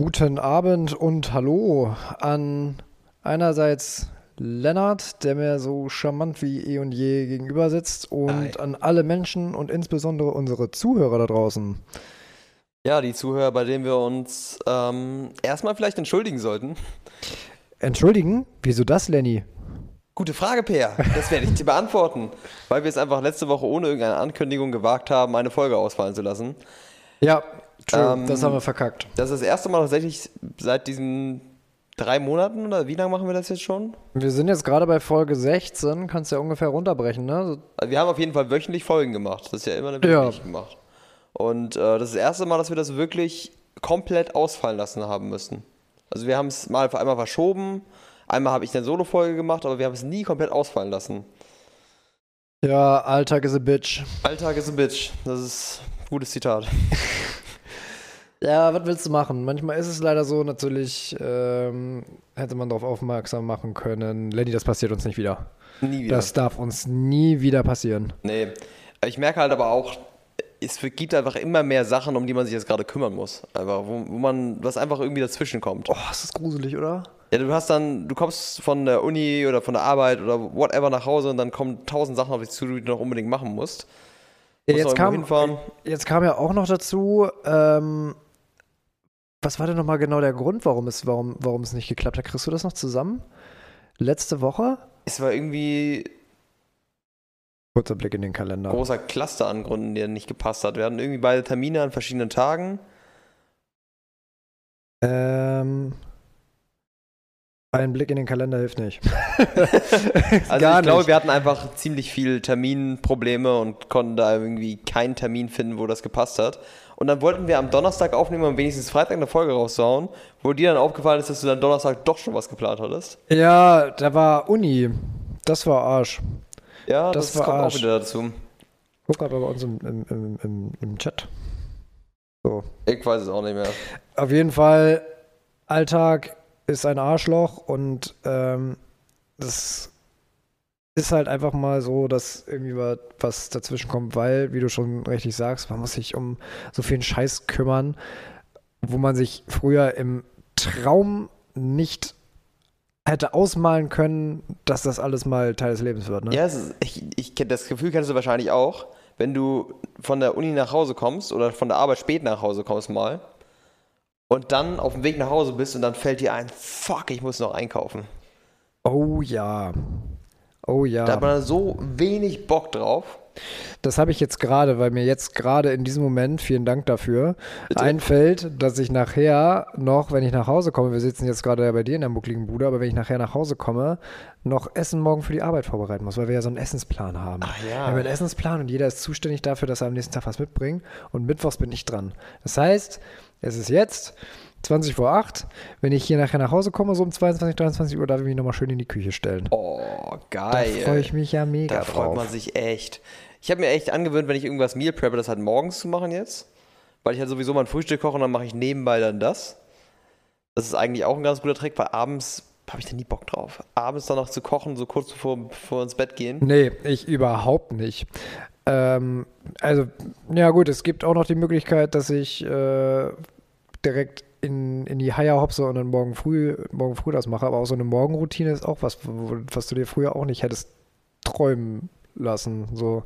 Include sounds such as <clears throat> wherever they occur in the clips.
Guten Abend und Hallo an einerseits Lennart, der mir so charmant wie eh und je gegenüber sitzt, und Hi. an alle Menschen und insbesondere unsere Zuhörer da draußen. Ja, die Zuhörer, bei denen wir uns ähm, erstmal vielleicht entschuldigen sollten. Entschuldigen, wieso das, Lenny? Gute Frage, Peer. Das werde ich dir beantworten. Weil wir es einfach letzte Woche ohne irgendeine Ankündigung gewagt haben, eine Folge ausfallen zu lassen. Ja, true, Ähm, das haben wir verkackt. Das ist das erste Mal tatsächlich seit diesen drei Monaten oder wie lange machen wir das jetzt schon? Wir sind jetzt gerade bei Folge 16, kannst ja ungefähr runterbrechen, ne? So- Also wir haben auf jeden Fall wöchentlich Folgen gemacht. Das ist ja immer eine Ja. wöchentlich gemacht. Und äh, das ist das erste Mal, dass wir das wirklich komplett ausfallen lassen haben müssen. Also wir haben es mal einmal verschoben, einmal habe ich eine Solo-Folge gemacht, aber wir haben es nie komplett ausfallen lassen. Ja, Alltag is a bitch. Alltag ist ein Bitch. Das ist ein gutes Zitat. <laughs> Ja, was willst du machen? Manchmal ist es leider so, natürlich ähm, hätte man darauf aufmerksam machen können. Lenny, das passiert uns nicht wieder. Nie wieder. Das darf uns nie wieder passieren. nee. Ich merke halt aber auch, es gibt einfach immer mehr Sachen, um die man sich jetzt gerade kümmern muss. Einfach, wo, wo man, was einfach irgendwie dazwischen kommt. Oh, ist das gruselig, oder? Ja, du hast dann, du kommst von der Uni oder von der Arbeit oder whatever nach Hause und dann kommen tausend Sachen auf dich zu, die du noch unbedingt machen musst. Ja, jetzt, kam, jetzt kam ja auch noch dazu, ähm, was war denn nochmal genau der Grund, warum es, warum, warum es nicht geklappt hat? Kriegst du das noch zusammen? Letzte Woche? Es war irgendwie Kurzer Blick in den Kalender. großer Cluster an Gründen, der nicht gepasst hat. Wir hatten irgendwie beide Termine an verschiedenen Tagen. Ähm, ein Blick in den Kalender hilft nicht. <laughs> Also Gar ich glaube, nicht. wir hatten einfach ziemlich viel Terminprobleme und konnten da irgendwie keinen Termin finden, wo das gepasst hat. Und dann wollten wir am Donnerstag aufnehmen und wenigstens Freitag eine Folge rauszuhauen, wo dir dann aufgefallen ist, dass du dann Donnerstag doch schon was geplant hattest. Ja, da war Uni. Das war Arsch. Ja, Das das, war kommt Arsch. auch wieder dazu. Guck mal bei uns im, im, im, im, im Chat. So. Ich weiß es auch nicht mehr. Auf jeden Fall, Alltag ist ein Arschloch und ähm, das ist halt einfach mal so, dass irgendwie wa- was dazwischen kommt, weil, wie du schon richtig sagst, man muss sich um so viel Scheiß kümmern, wo man sich früher im Traum nicht hätte ausmalen können, dass das alles mal Teil des Lebens wird. Ne? Ja, ist, ich, ich das Gefühl kennst du wahrscheinlich auch, wenn du von der Uni nach Hause kommst oder von der Arbeit spät nach Hause kommst mal und dann auf dem Weg nach Hause bist und dann fällt dir ein, fuck, ich muss noch einkaufen. Oh ja. Oh ja. Da hat man so wenig Bock drauf. Das habe ich jetzt gerade, weil mir jetzt gerade in diesem Moment, vielen Dank dafür, Bitte? einfällt, dass ich nachher noch, wenn ich nach Hause komme, wir sitzen jetzt gerade bei dir in der muckligen Bude, aber wenn ich nachher nach Hause komme, noch Essen morgen für die Arbeit vorbereiten muss, weil wir ja so einen Essensplan haben. Ach ja. Wir haben einen Essensplan und jeder ist zuständig dafür, dass er am nächsten Tag was mitbringt und mittwochs bin ich dran. Das heißt, es ist jetzt 20 vor 8. Wenn ich hier nachher nach Hause komme, so um 22, 23 Uhr, darf ich mich nochmal schön in die Küche stellen. Oh, da geil. freue ich mich ja mega Da freut drauf. man sich echt. Ich habe mir echt angewöhnt, wenn ich irgendwas Meal preppe, das halt morgens zu machen jetzt. Weil ich halt sowieso mein Frühstück koche und dann mache ich nebenbei dann das. Das ist eigentlich auch ein ganz guter Trick, weil abends habe ich da nie Bock drauf. Abends dann noch zu kochen, so kurz bevor, bevor wir ins Bett gehen. Nee, ich überhaupt nicht. Ähm, also, ja gut, es gibt auch noch die Möglichkeit, dass ich äh, direkt in, in die Haie hopse und dann morgen früh, morgen früh das mache. Aber auch so eine Morgenroutine ist auch was, was du dir früher auch nicht hättest träumen lassen. So,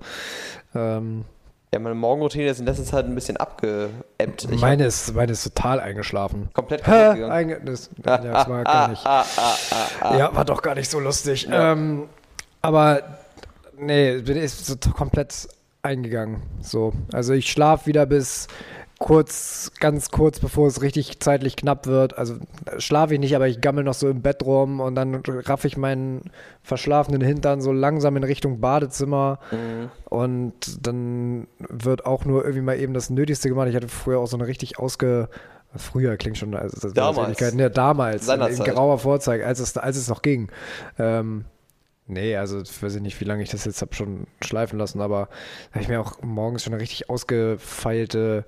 ähm, Ja, meine Morgenroutine ist in letzter Zeit ein bisschen abgeebbt. Ich meine, ist, meine ist total eingeschlafen. komplett gegangen. Einge das, ja, das war gar nicht. <laughs> Ah, ah, ah. Ja, war doch gar nicht so lustig. Ja. Ähm, aber nee, bin ist so komplett eingegangen. So. Also ich schlafe wieder bis kurz, ganz kurz, bevor es richtig zeitlich knapp wird. Also schlafe ich nicht, aber ich gammel noch so im Bett rum und dann raff ich meinen verschlafenen Hintern so langsam in Richtung Badezimmer Mhm. und dann wird auch nur irgendwie mal eben das Nötigste gemacht. Ich hatte früher auch so eine richtig ausge Früher klingt schon, also das Damals. Ja, damals, in, in grauer Vorzeit, als es, als es noch ging. Ähm, nee, also weiß ich nicht, wie lange ich das jetzt habe schon schleifen lassen, aber da habe ich mir auch morgens schon eine richtig ausgefeilte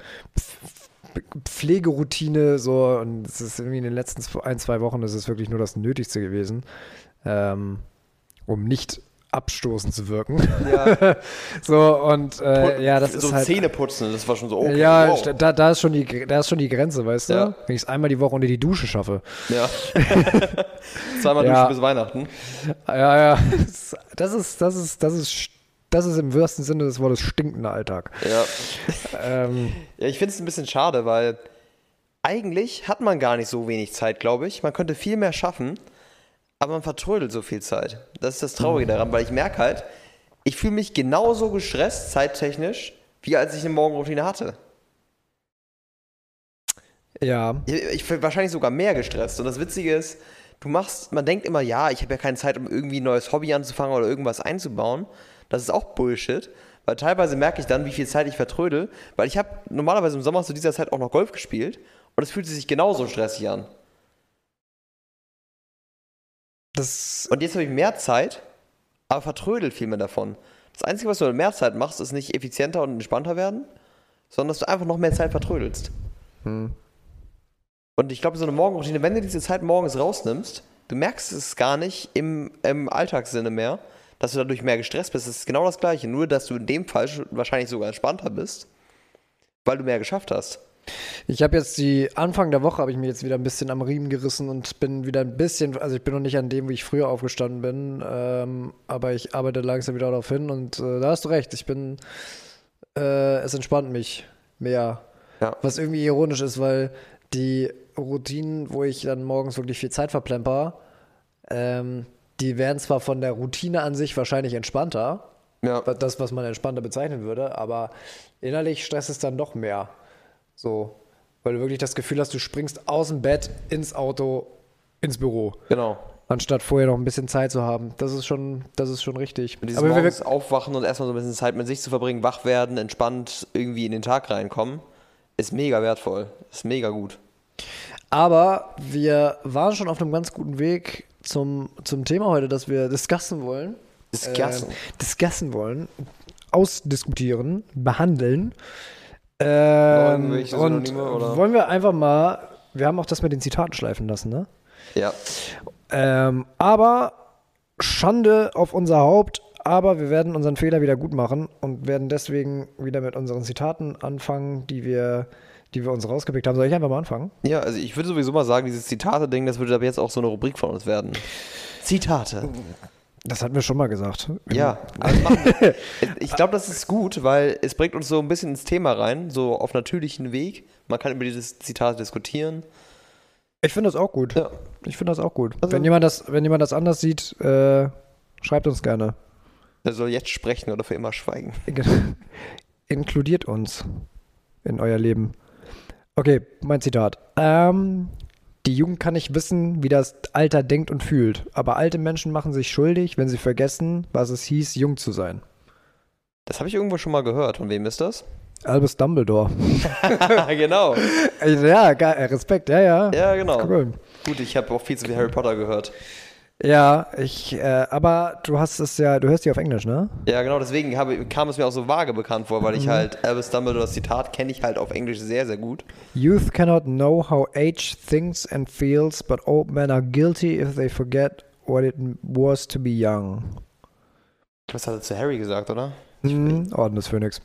Pflegeroutine so und es ist irgendwie in den letzten ein, zwei Wochen ist es wirklich nur das Nötigste gewesen, ähm, um nicht abstoßend zu wirken. Ja. <laughs> so, und äh, ja, das so ist halt. Zähne putzen, das war schon so, okay, ja, wow. da, da, ist schon die, da ist schon die Grenze, weißt du? Ja. Wenn ich es einmal die Woche unter die Dusche schaffe. Ja. <laughs> Zweimal Ja. duschen bis Weihnachten. Ja, ja. Das ist, das ist, das ist, das ist im wahrsten Sinne des Wortes stinkender Alltag. Ja. Ähm, Ja, ich finde es ein bisschen schade, weil eigentlich hat man gar nicht so wenig Zeit, glaube ich. Man könnte viel mehr schaffen, aber man vertrödelt so viel Zeit. Das ist das Traurige daran, weil ich merke halt, ich fühle mich genauso gestresst, zeittechnisch, wie als ich eine Morgenroutine hatte. ja. Ich, ich bin wahrscheinlich sogar mehr gestresst. Und das Witzige ist, du machst, man denkt immer, ja, ich habe ja keine Zeit, um irgendwie ein neues Hobby anzufangen oder irgendwas einzubauen. Das ist auch Bullshit. Weil teilweise merke ich dann, wie viel Zeit ich vertrödel. Weil ich habe normalerweise im Sommer zu dieser Zeit auch noch Golf gespielt. Und es fühlt sich genauso stressig an. Das, Und jetzt habe ich mehr Zeit, aber vertrödel viel mehr davon. Das Einzige, was du mit mehr Zeit machst, ist nicht effizienter und entspannter werden, sondern dass du einfach noch mehr Zeit vertrödelst. hm. Und ich glaube, so eine Morgenroutine, wenn du diese Zeit morgens rausnimmst, du merkst es gar nicht im, im Alltagssinne mehr, dass du dadurch mehr gestresst bist. Es ist genau das Gleiche, nur dass du in dem Fall wahrscheinlich sogar entspannter bist, weil du mehr geschafft hast. Ich habe jetzt die Anfang der Woche habe ich mir jetzt wieder ein bisschen am Riemen gerissen und bin wieder ein bisschen, also ich bin noch nicht an dem, wie ich früher aufgestanden bin, ähm, aber ich arbeite langsam wieder darauf hin und äh, da hast du recht, ich bin, äh, es entspannt mich mehr. Ja. Was irgendwie ironisch ist, weil die Routinen, wo ich dann morgens wirklich viel Zeit verplemper, ähm, die werden zwar von der Routine an sich wahrscheinlich entspannter, Ja. das, was man entspannter bezeichnen würde, aber innerlich stresst es dann doch mehr. So, weil du wirklich das Gefühl hast, du springst aus dem Bett ins Auto, ins Büro, Genau. anstatt vorher noch ein bisschen Zeit zu haben. Das ist schon, das ist schon richtig. Und dieses Aber wir, morgens aufwachen und erstmal so ein bisschen Zeit mit sich zu verbringen, wach werden, entspannt irgendwie in den Tag reinkommen, ist mega wertvoll. Ist mega gut. aber wir waren schon auf einem ganz guten Weg zum, zum Thema heute, das wir discussen wollen. Discussen. Äh, discussen wollen, ausdiskutieren, behandeln. Ähm, und oder? wollen wir einfach mal, wir haben auch das mit den Zitaten schleifen lassen, ne? Ja. Ähm, aber Schande auf unser Haupt, aber wir werden unseren Fehler wieder gut machen und werden deswegen wieder mit unseren Zitaten anfangen, die wir, die wir uns rausgepickt haben. Soll ich einfach mal anfangen? Ja, also ich würde sowieso mal sagen, dieses Zitate-Ding, das würde ab jetzt auch so eine Rubrik von uns werden. Zitate. Das hatten wir schon mal gesagt. Ja, also <laughs> ich glaube, das ist gut, weil es bringt uns so ein bisschen ins Thema rein, so auf natürlichen Weg. Man kann über dieses Zitat diskutieren. Ich finde das auch gut. Ja. Ich finde das auch gut. Also- wenn, jemand das, wenn jemand das anders sieht, äh, schreibt uns gerne. Er soll jetzt sprechen oder für immer schweigen. <laughs> Inkludiert uns in euer Leben. Okay, mein Zitat. Ähm, die Jugend kann nicht wissen, wie das Alter denkt und fühlt, aber alte Menschen machen sich schuldig, wenn sie vergessen, was es hieß, jung zu sein. Das habe ich irgendwo schon mal gehört. Von wem ist das? Albus Dumbledore. <laughs> genau. <laughs> ja, Respekt, ja, ja. Ja, genau. Cool. Gut, ich habe auch viel zu viel Harry Potter gehört. Ja, ich, äh, aber du hast es ja, du hörst die auf Englisch, ne? Ja, genau, deswegen habe, kam es mir auch so vage bekannt vor, weil ich halt Albus Dumbledores Zitat kenne ich halt auf Englisch sehr, sehr gut. Youth cannot know how age thinks and feels, but old men are guilty if they forget what it was to be young. Was hat er zu Harry gesagt, oder? Mhm, Orden des Phönix.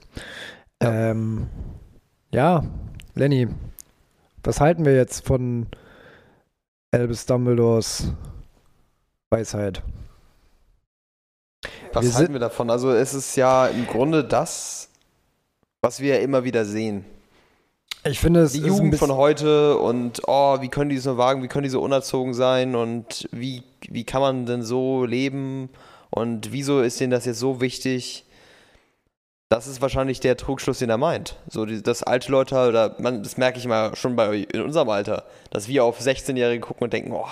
Ähm, ja, Lenny, was halten wir jetzt von Albus Dumbledores Weisheit? Was Wir halten sind- wir davon? Also es ist ja im Grunde das, was wir immer wieder sehen. Ich finde, es Die Jugend von heute und oh, wie können die nur wagen, wie können die so unerzogen sein und wie, wie kann man denn so leben und wieso ist denen das jetzt so wichtig? Das ist wahrscheinlich der Trugschluss, den er meint. So, dass alte Leute, oder man, das merke ich mal schon bei in unserem Alter, dass wir auf 16-Jährige gucken und denken, oh,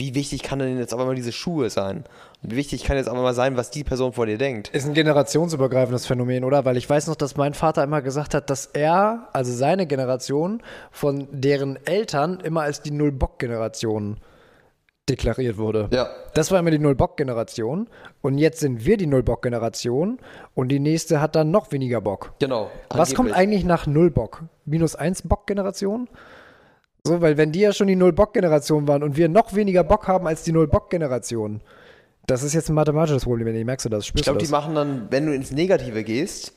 wie wichtig kann denn jetzt aber mal diese Schuhe sein? Und wie wichtig kann jetzt aber mal sein, was die Person vor dir denkt? ist ein generationsübergreifendes Phänomen, oder? Weil ich weiß noch, dass mein Vater immer gesagt hat, dass er, also seine Generation, von deren Eltern immer als die Null-Bock-Generation deklariert wurde. Ja. Das war immer die Null-Bock-Generation. Und jetzt sind wir die Null-Bock-Generation. Und die nächste hat dann noch weniger Bock. Genau. Was kommt angeblich. eigentlich nach Null-Bock? Minus 1-Bock-Generation? So, weil wenn die ja schon die Null-Bock-Generation waren und wir noch weniger Bock haben als die Null-Bock-Generation, Das ist jetzt ein mathematisches Problem, ich merkst du das? Ich Spürst glaube, du die machen dann, wenn du ins Negative gehst,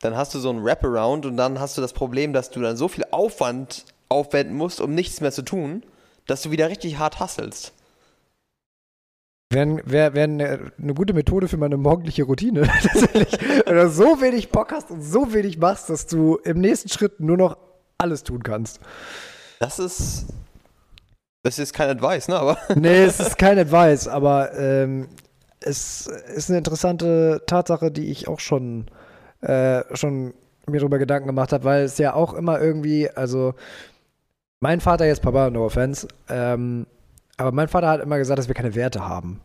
dann hast du so ein Wraparound und dann hast du das Problem, dass du dann so viel Aufwand aufwenden musst, um nichts mehr zu tun, dass du wieder richtig hart hasselst. Wäre wär, wär eine, eine gute Methode für meine morgendliche Routine. <laughs> Tatsächlich. Wenn du so wenig Bock hast und so wenig machst, dass du im nächsten Schritt nur noch alles tun kannst. Das ist. Das ist kein Advice, ne? Aber. <laughs> Nee, es ist kein Advice, aber ähm, es ist eine interessante Tatsache, die ich auch schon, äh, schon mir darüber Gedanken gemacht habe, weil es ja auch immer irgendwie, also mein Vater jetzt Papa, no offense, ähm, aber mein Vater hat immer gesagt, dass wir keine Werte haben.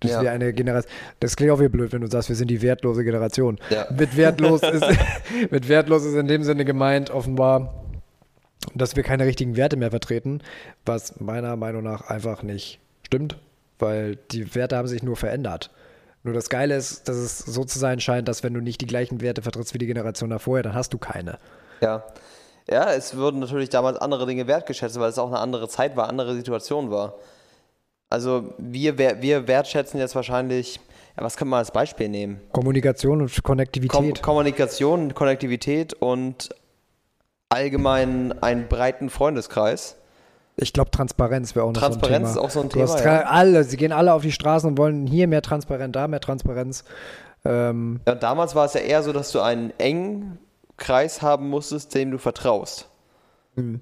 Dass Ja. wir eine Generation. Das klingt auch wie blöd, wenn du sagst, wir sind die wertlose Generation. Ja. Mit wertlos <laughs> ist, <laughs> mit wertlos ist in dem Sinne gemeint, offenbar, dass wir keine richtigen Werte mehr vertreten, was meiner Meinung nach einfach nicht stimmt, weil die Werte haben sich nur verändert. Nur das Geile ist, dass es so zu sein scheint, dass wenn du nicht die gleichen Werte vertrittst wie die Generation davor, dann hast du keine. Ja. Ja, es wurden natürlich damals andere Dinge wertgeschätzt, weil es auch eine andere Zeit war, andere Situation war. Also wir, wir wertschätzen jetzt wahrscheinlich, ja, was kann man als Beispiel nehmen? Kommunikation und Kom Konnektivität. Kommunikation, Konnektivität und allgemein einen breiten Freundeskreis. ich glaube, Transparenz wäre auch noch Transparenz so ein Thema. ist auch so ein hast Thema, tra- ja. Alle, sie gehen alle auf die Straßen und wollen hier mehr Transparenz, da mehr Transparenz. Ähm, Ja, damals war es ja eher so, dass du einen engen Kreis haben musstest, dem du vertraust. Mhm.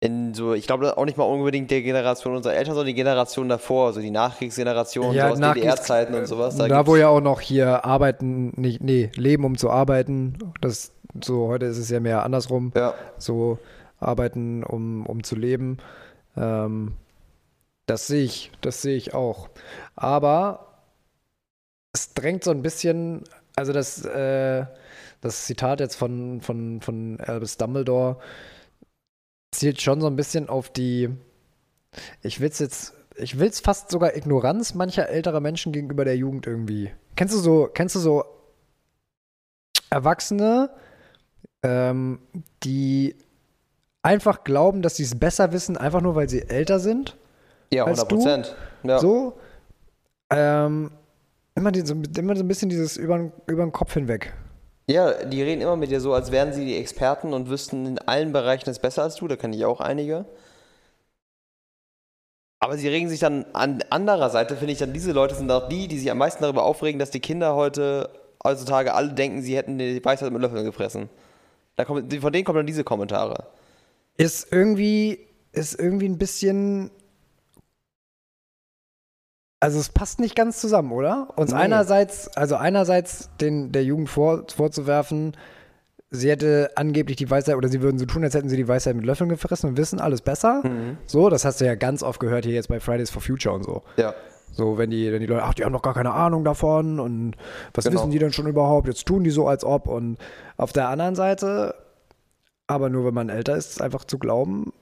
In so, ich glaube auch nicht mal unbedingt der Generation unserer Eltern, sondern die Generation davor, also die Nachkriegsgeneration, so aus Nachkriegs- DDR-Zeiten und sowas. Da, gibt's- wo ja auch noch hier arbeiten, nicht, nee, leben um zu arbeiten. Das so, heute ist es ja mehr andersrum. ja, So arbeiten, um, um zu leben. Ähm, das sehe ich, das sehe ich auch. Aber es drängt so ein bisschen, also das, äh, das Zitat jetzt von, von, von Albus Dumbledore zielt schon so ein bisschen auf die, ich will es jetzt, ich will es fast sogar Ignoranz mancher älterer Menschen gegenüber der Jugend irgendwie. Kennst du so, kennst du so Erwachsene, ähm, die einfach glauben, dass sie es besser wissen, einfach nur weil sie älter sind? ja, als 100 du? Prozent. Ja. So, ähm, immer, die, so, immer so ein bisschen dieses über den Kopf hinweg. ja, die reden immer mit dir so, als wären sie die Experten und wüssten in allen Bereichen es besser als du, da kenne ich auch einige. Aber sie regen sich dann an anderer Seite, finde ich dann, diese Leute sind auch die, die sich am meisten darüber aufregen, dass die Kinder heute, heutzutage alle denken, sie hätten die Weisheit mit Löffeln gefressen. Da kommen, von denen kommen dann diese Kommentare. Ist irgendwie, ist irgendwie ein bisschen. Also es passt nicht ganz zusammen, oder? Uns Nee. einerseits, also einerseits den der Jugend vor, vorzuwerfen, sie hätte angeblich die Weisheit oder sie würden so tun, als hätten sie die Weisheit mit Löffeln gefressen und wissen alles besser. So, das hast du ja ganz oft gehört hier jetzt bei Fridays for Future und so. Ja. So, wenn die, wenn die Leute, ach, die haben doch gar keine Ahnung davon und was Genau. wissen die denn schon überhaupt? Jetzt tun die so, als ob. Und auf der anderen Seite, aber nur wenn man älter ist, einfach zu glauben,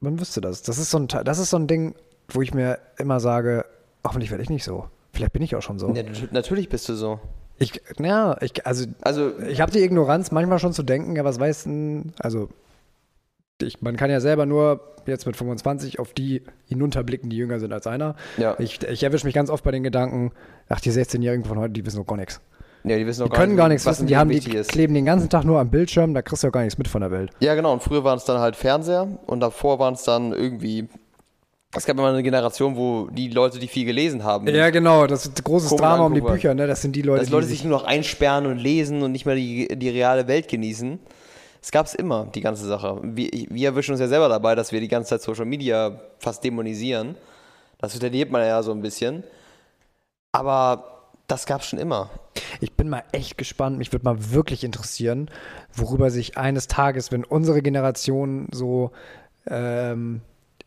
man wüsste das. Das ist so ein, das ist so ein Ding, wo ich mir immer sage, hoffentlich werde ich nicht so. Vielleicht bin ich auch schon so. ja nat- natürlich bist du so. Ich, ja, ich, also Also, ich habe die Ignoranz manchmal schon zu denken, ja, was weiß denn, also ich, man kann ja selber nur jetzt mit 25 auf die hinunterblicken, die jünger sind als einer. ja. Ich, ich erwische mich ganz oft bei den Gedanken, ach, die 16-Jährigen von heute, die wissen doch gar nichts. ja, die wissen Die noch können gar nichts wissen, die Leben haben die ist. kleben den ganzen Tag nur am Bildschirm, da kriegst du ja gar nichts mit von der Welt. Ja, genau. Und früher waren es dann halt Fernseher und davor waren es dann irgendwie. Es gab immer eine Generation, wo die Leute, die viel gelesen haben, Ja, genau, das ist ein großes Gucken, Drama um die. Bücher, ne? Das sind die Leute, dass Leute die sich nur noch einsperren und lesen und nicht mehr die, die reale Welt genießen. Es gab es immer, die ganze Sache. Wir, wir erwischen uns ja selber dabei, dass wir die ganze Zeit Social Media fast dämonisieren. Das unterliert man ja so ein bisschen. Aber das gab es schon immer. Ich bin mal echt gespannt, mich würde mal wirklich interessieren, worüber sich eines Tages, wenn unsere Generation so ähm,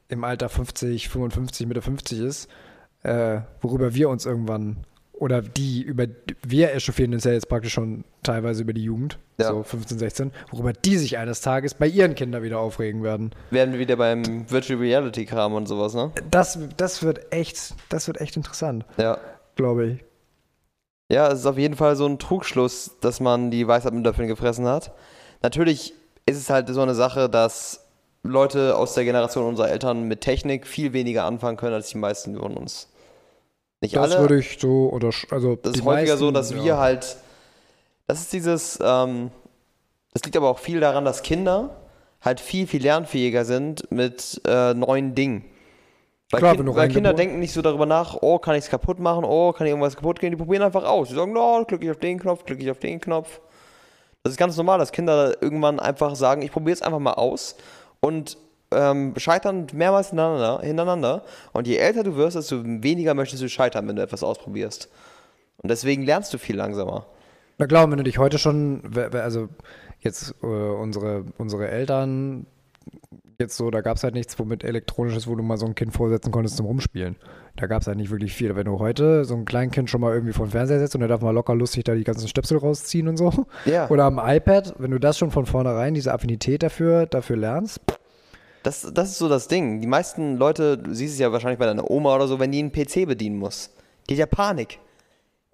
im Alter 50, 55, Mitte 50 ist, äh, worüber wir uns irgendwann oder die über wir echauffieren uns ja jetzt praktisch schon teilweise über die Jugend, Ja. so 15, 16, worüber die sich eines Tages bei ihren Kindern wieder aufregen werden. Werden wir wieder beim Virtual Reality Kram und sowas, ne? Das, das wird echt, das wird echt interessant, Ja. glaube ich. Ja, es ist auf jeden Fall so ein Trugschluss, dass man die Weisheit mit Löffeln gefressen hat. Natürlich ist es halt so eine Sache, dass Leute aus der Generation unserer Eltern mit Technik viel weniger anfangen können als die meisten von uns. Nicht Das alle. würde ich so, oder, also Das ist häufiger so, meisten, dass ja. wir halt. Das ist dieses. Ähm, das liegt aber auch viel daran, dass Kinder halt viel, viel lernfähiger sind mit äh, neuen Dingen. Weil, Klar, kind, weil Kinder denken nicht so darüber nach, oh, kann ich es kaputt machen, oh, kann ich irgendwas kaputt gehen. Die probieren einfach aus. Die sagen, no, klicke ich auf den Knopf, klicke ich auf den Knopf. Das ist ganz normal, dass Kinder irgendwann einfach sagen, ich probiere es einfach mal aus und ähm, scheitern mehrmals hintereinander, hintereinander. Und je älter du wirst, desto weniger möchtest du scheitern, wenn du etwas ausprobierst. Und deswegen lernst du viel langsamer. Na klar, wenn du dich heute schon, also jetzt äh, unsere, unsere Eltern, jetzt so, da gab es halt nichts, womit elektronisches, wo du mal so ein Kind vorsetzen konntest zum Rumspielen. Da gab es halt nicht wirklich viel. Wenn du heute so ein Kleinkind schon mal irgendwie vor den Fernseher setzt und der darf mal locker lustig da die ganzen Stöpsel rausziehen und so. Ja. Oder am iPad, wenn du das schon von vornherein, diese Affinität dafür, dafür lernst. Das, das ist so das Ding. Die meisten Leute, du siehst es ja wahrscheinlich bei deiner Oma oder so, wenn die einen PC bedienen muss. Die hat ja Panik.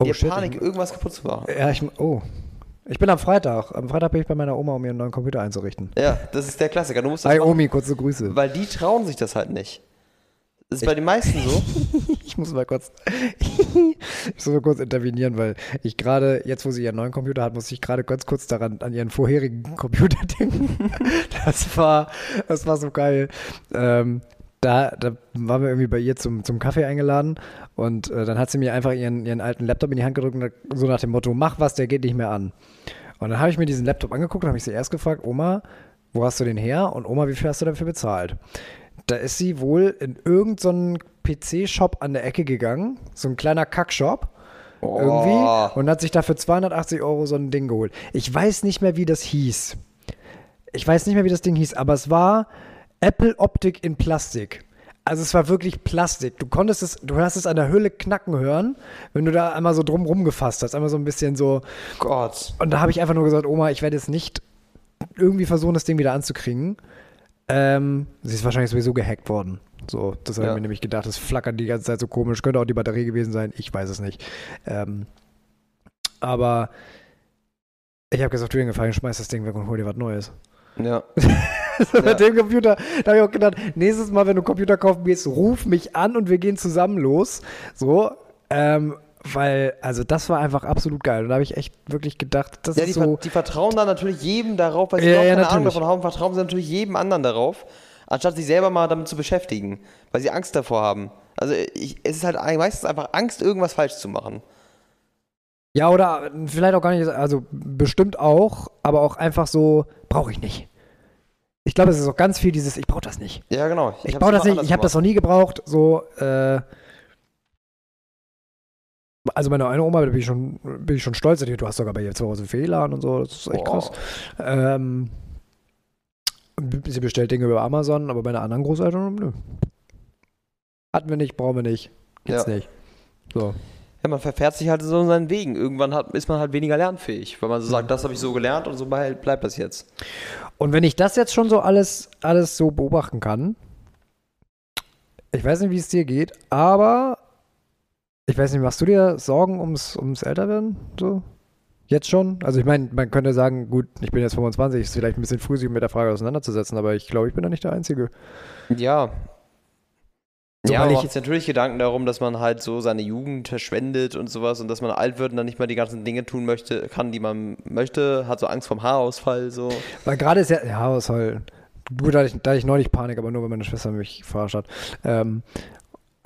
Die hat shit, Panik, ich- irgendwas kaputt zu machen. Ja, ich, oh. Ich bin am Freitag. Am Freitag bin ich bei meiner Oma, um ihren neuen Computer einzurichten. Ja, das ist der Klassiker. Du musst das Hi machen, Omi, kurze Grüße. weil die trauen sich das halt nicht. Das ist bei den meisten so. <laughs> Ich muss mal kurz, ich muss mal kurz intervenieren, weil ich gerade, jetzt wo sie ihren neuen Computer hat, muss ich gerade ganz kurz daran, an ihren vorherigen <laughs> Computer denken. Das war, das war so geil. Ähm, da, da waren wir irgendwie bei ihr zum, zum Kaffee eingeladen und äh, dann hat sie mir einfach ihren, ihren alten Laptop in die Hand gedrückt und so nach dem Motto, mach was, der geht nicht mehr an. Und dann habe ich mir diesen Laptop angeguckt und habe ich sie erst gefragt, Oma, wo hast du den her? Und Oma, wie viel hast du dafür bezahlt? Da ist sie wohl in irgendeinen PC-Shop an der Ecke gegangen, so ein kleiner Kackshop Oh. irgendwie, und hat sich dafür 280 Euro so ein Ding geholt. Ich weiß nicht mehr, wie das hieß. Ich weiß nicht mehr, wie das Ding hieß, aber es war Apple Optik in Plastik. Also es war wirklich Plastik. Du konntest es, du hast es an der Hülle knacken hören, wenn du da einmal so drum rumgefasst hast, einmal so ein bisschen so. Gott. Und da habe ich einfach nur gesagt, Oma, ich werde jetzt nicht irgendwie versuchen, das Ding wieder anzukriegen. Ähm, sie ist wahrscheinlich sowieso gehackt worden. So, das habe Ja. ich mir nämlich gedacht, das flackert die ganze Zeit so komisch. Könnte auch die Batterie gewesen sein, ich weiß es nicht. Ähm, aber ich habe gesagt, du den Gefallen, schmeiß das Ding weg und hol dir was Neues. Ja. <laughs> So, Mit dem Computer, da habe ich auch gedacht, nächstes Mal, wenn du einen Computer kaufen gehst, ruf mich an und wir gehen zusammen los. So, ähm, weil, also das war einfach absolut geil. Und da habe ich echt wirklich gedacht, das Ja, die, ist so. ver die vertrauen dann natürlich jedem darauf, weil sie Ja, überhaupt ja, keine Ahnung natürlich. davon haben, vertrauen sie natürlich jedem anderen darauf, anstatt sich selber mal damit zu beschäftigen, weil sie Angst davor haben. Also ich, es ist halt meistens einfach Angst, irgendwas falsch zu machen. Ja, oder vielleicht auch gar nicht, also bestimmt auch, aber auch einfach so, brauche ich nicht. Ich glaube, es ist auch ganz viel dieses, ich brauche das nicht. Ja, genau. Ich, hab's brauche das nicht, ich habe das noch nie gebraucht. So, äh, also meine eine Oma, da bin ich schon, bin ich schon stolz. Du hast sogar bei ihr zu Hause WLAN und so, das ist echt Boah. krass. Ähm, sie bestellt Dinge über Amazon, aber bei einer anderen Großeltern, nö. Hatten wir nicht, brauchen wir nicht. Gibt's Ja. nicht. So. Ja, man verfährt sich halt so in seinen Wegen. Irgendwann hat, ist man halt weniger lernfähig, weil man so sagt, das habe ich so gelernt und so bleibt das jetzt. Und wenn ich das jetzt schon so alles, alles so beobachten kann, ich weiß nicht, wie es dir geht, aber ich weiß nicht, machst du dir Sorgen ums, ums Älterwerden? So? Jetzt schon? Also ich meine, man könnte sagen, gut, ich bin jetzt 25, ist vielleicht ein bisschen früh, sich mit der Frage auseinanderzusetzen, aber ich glaube, ich bin da nicht der Einzige. Ja. So, ja, man ich- macht sich natürlich Gedanken darum, dass man halt so seine Jugend verschwendet und sowas und dass man alt wird und dann nicht mehr die ganzen Dinge tun möchte, kann, die man möchte, hat so Angst vom Haarausfall, so. Weil gerade ist ja, ja, halt, gut, da hatte ich, da hatte ich neulich Panik, aber nur, weil meine Schwester mich verarscht hat. Ähm,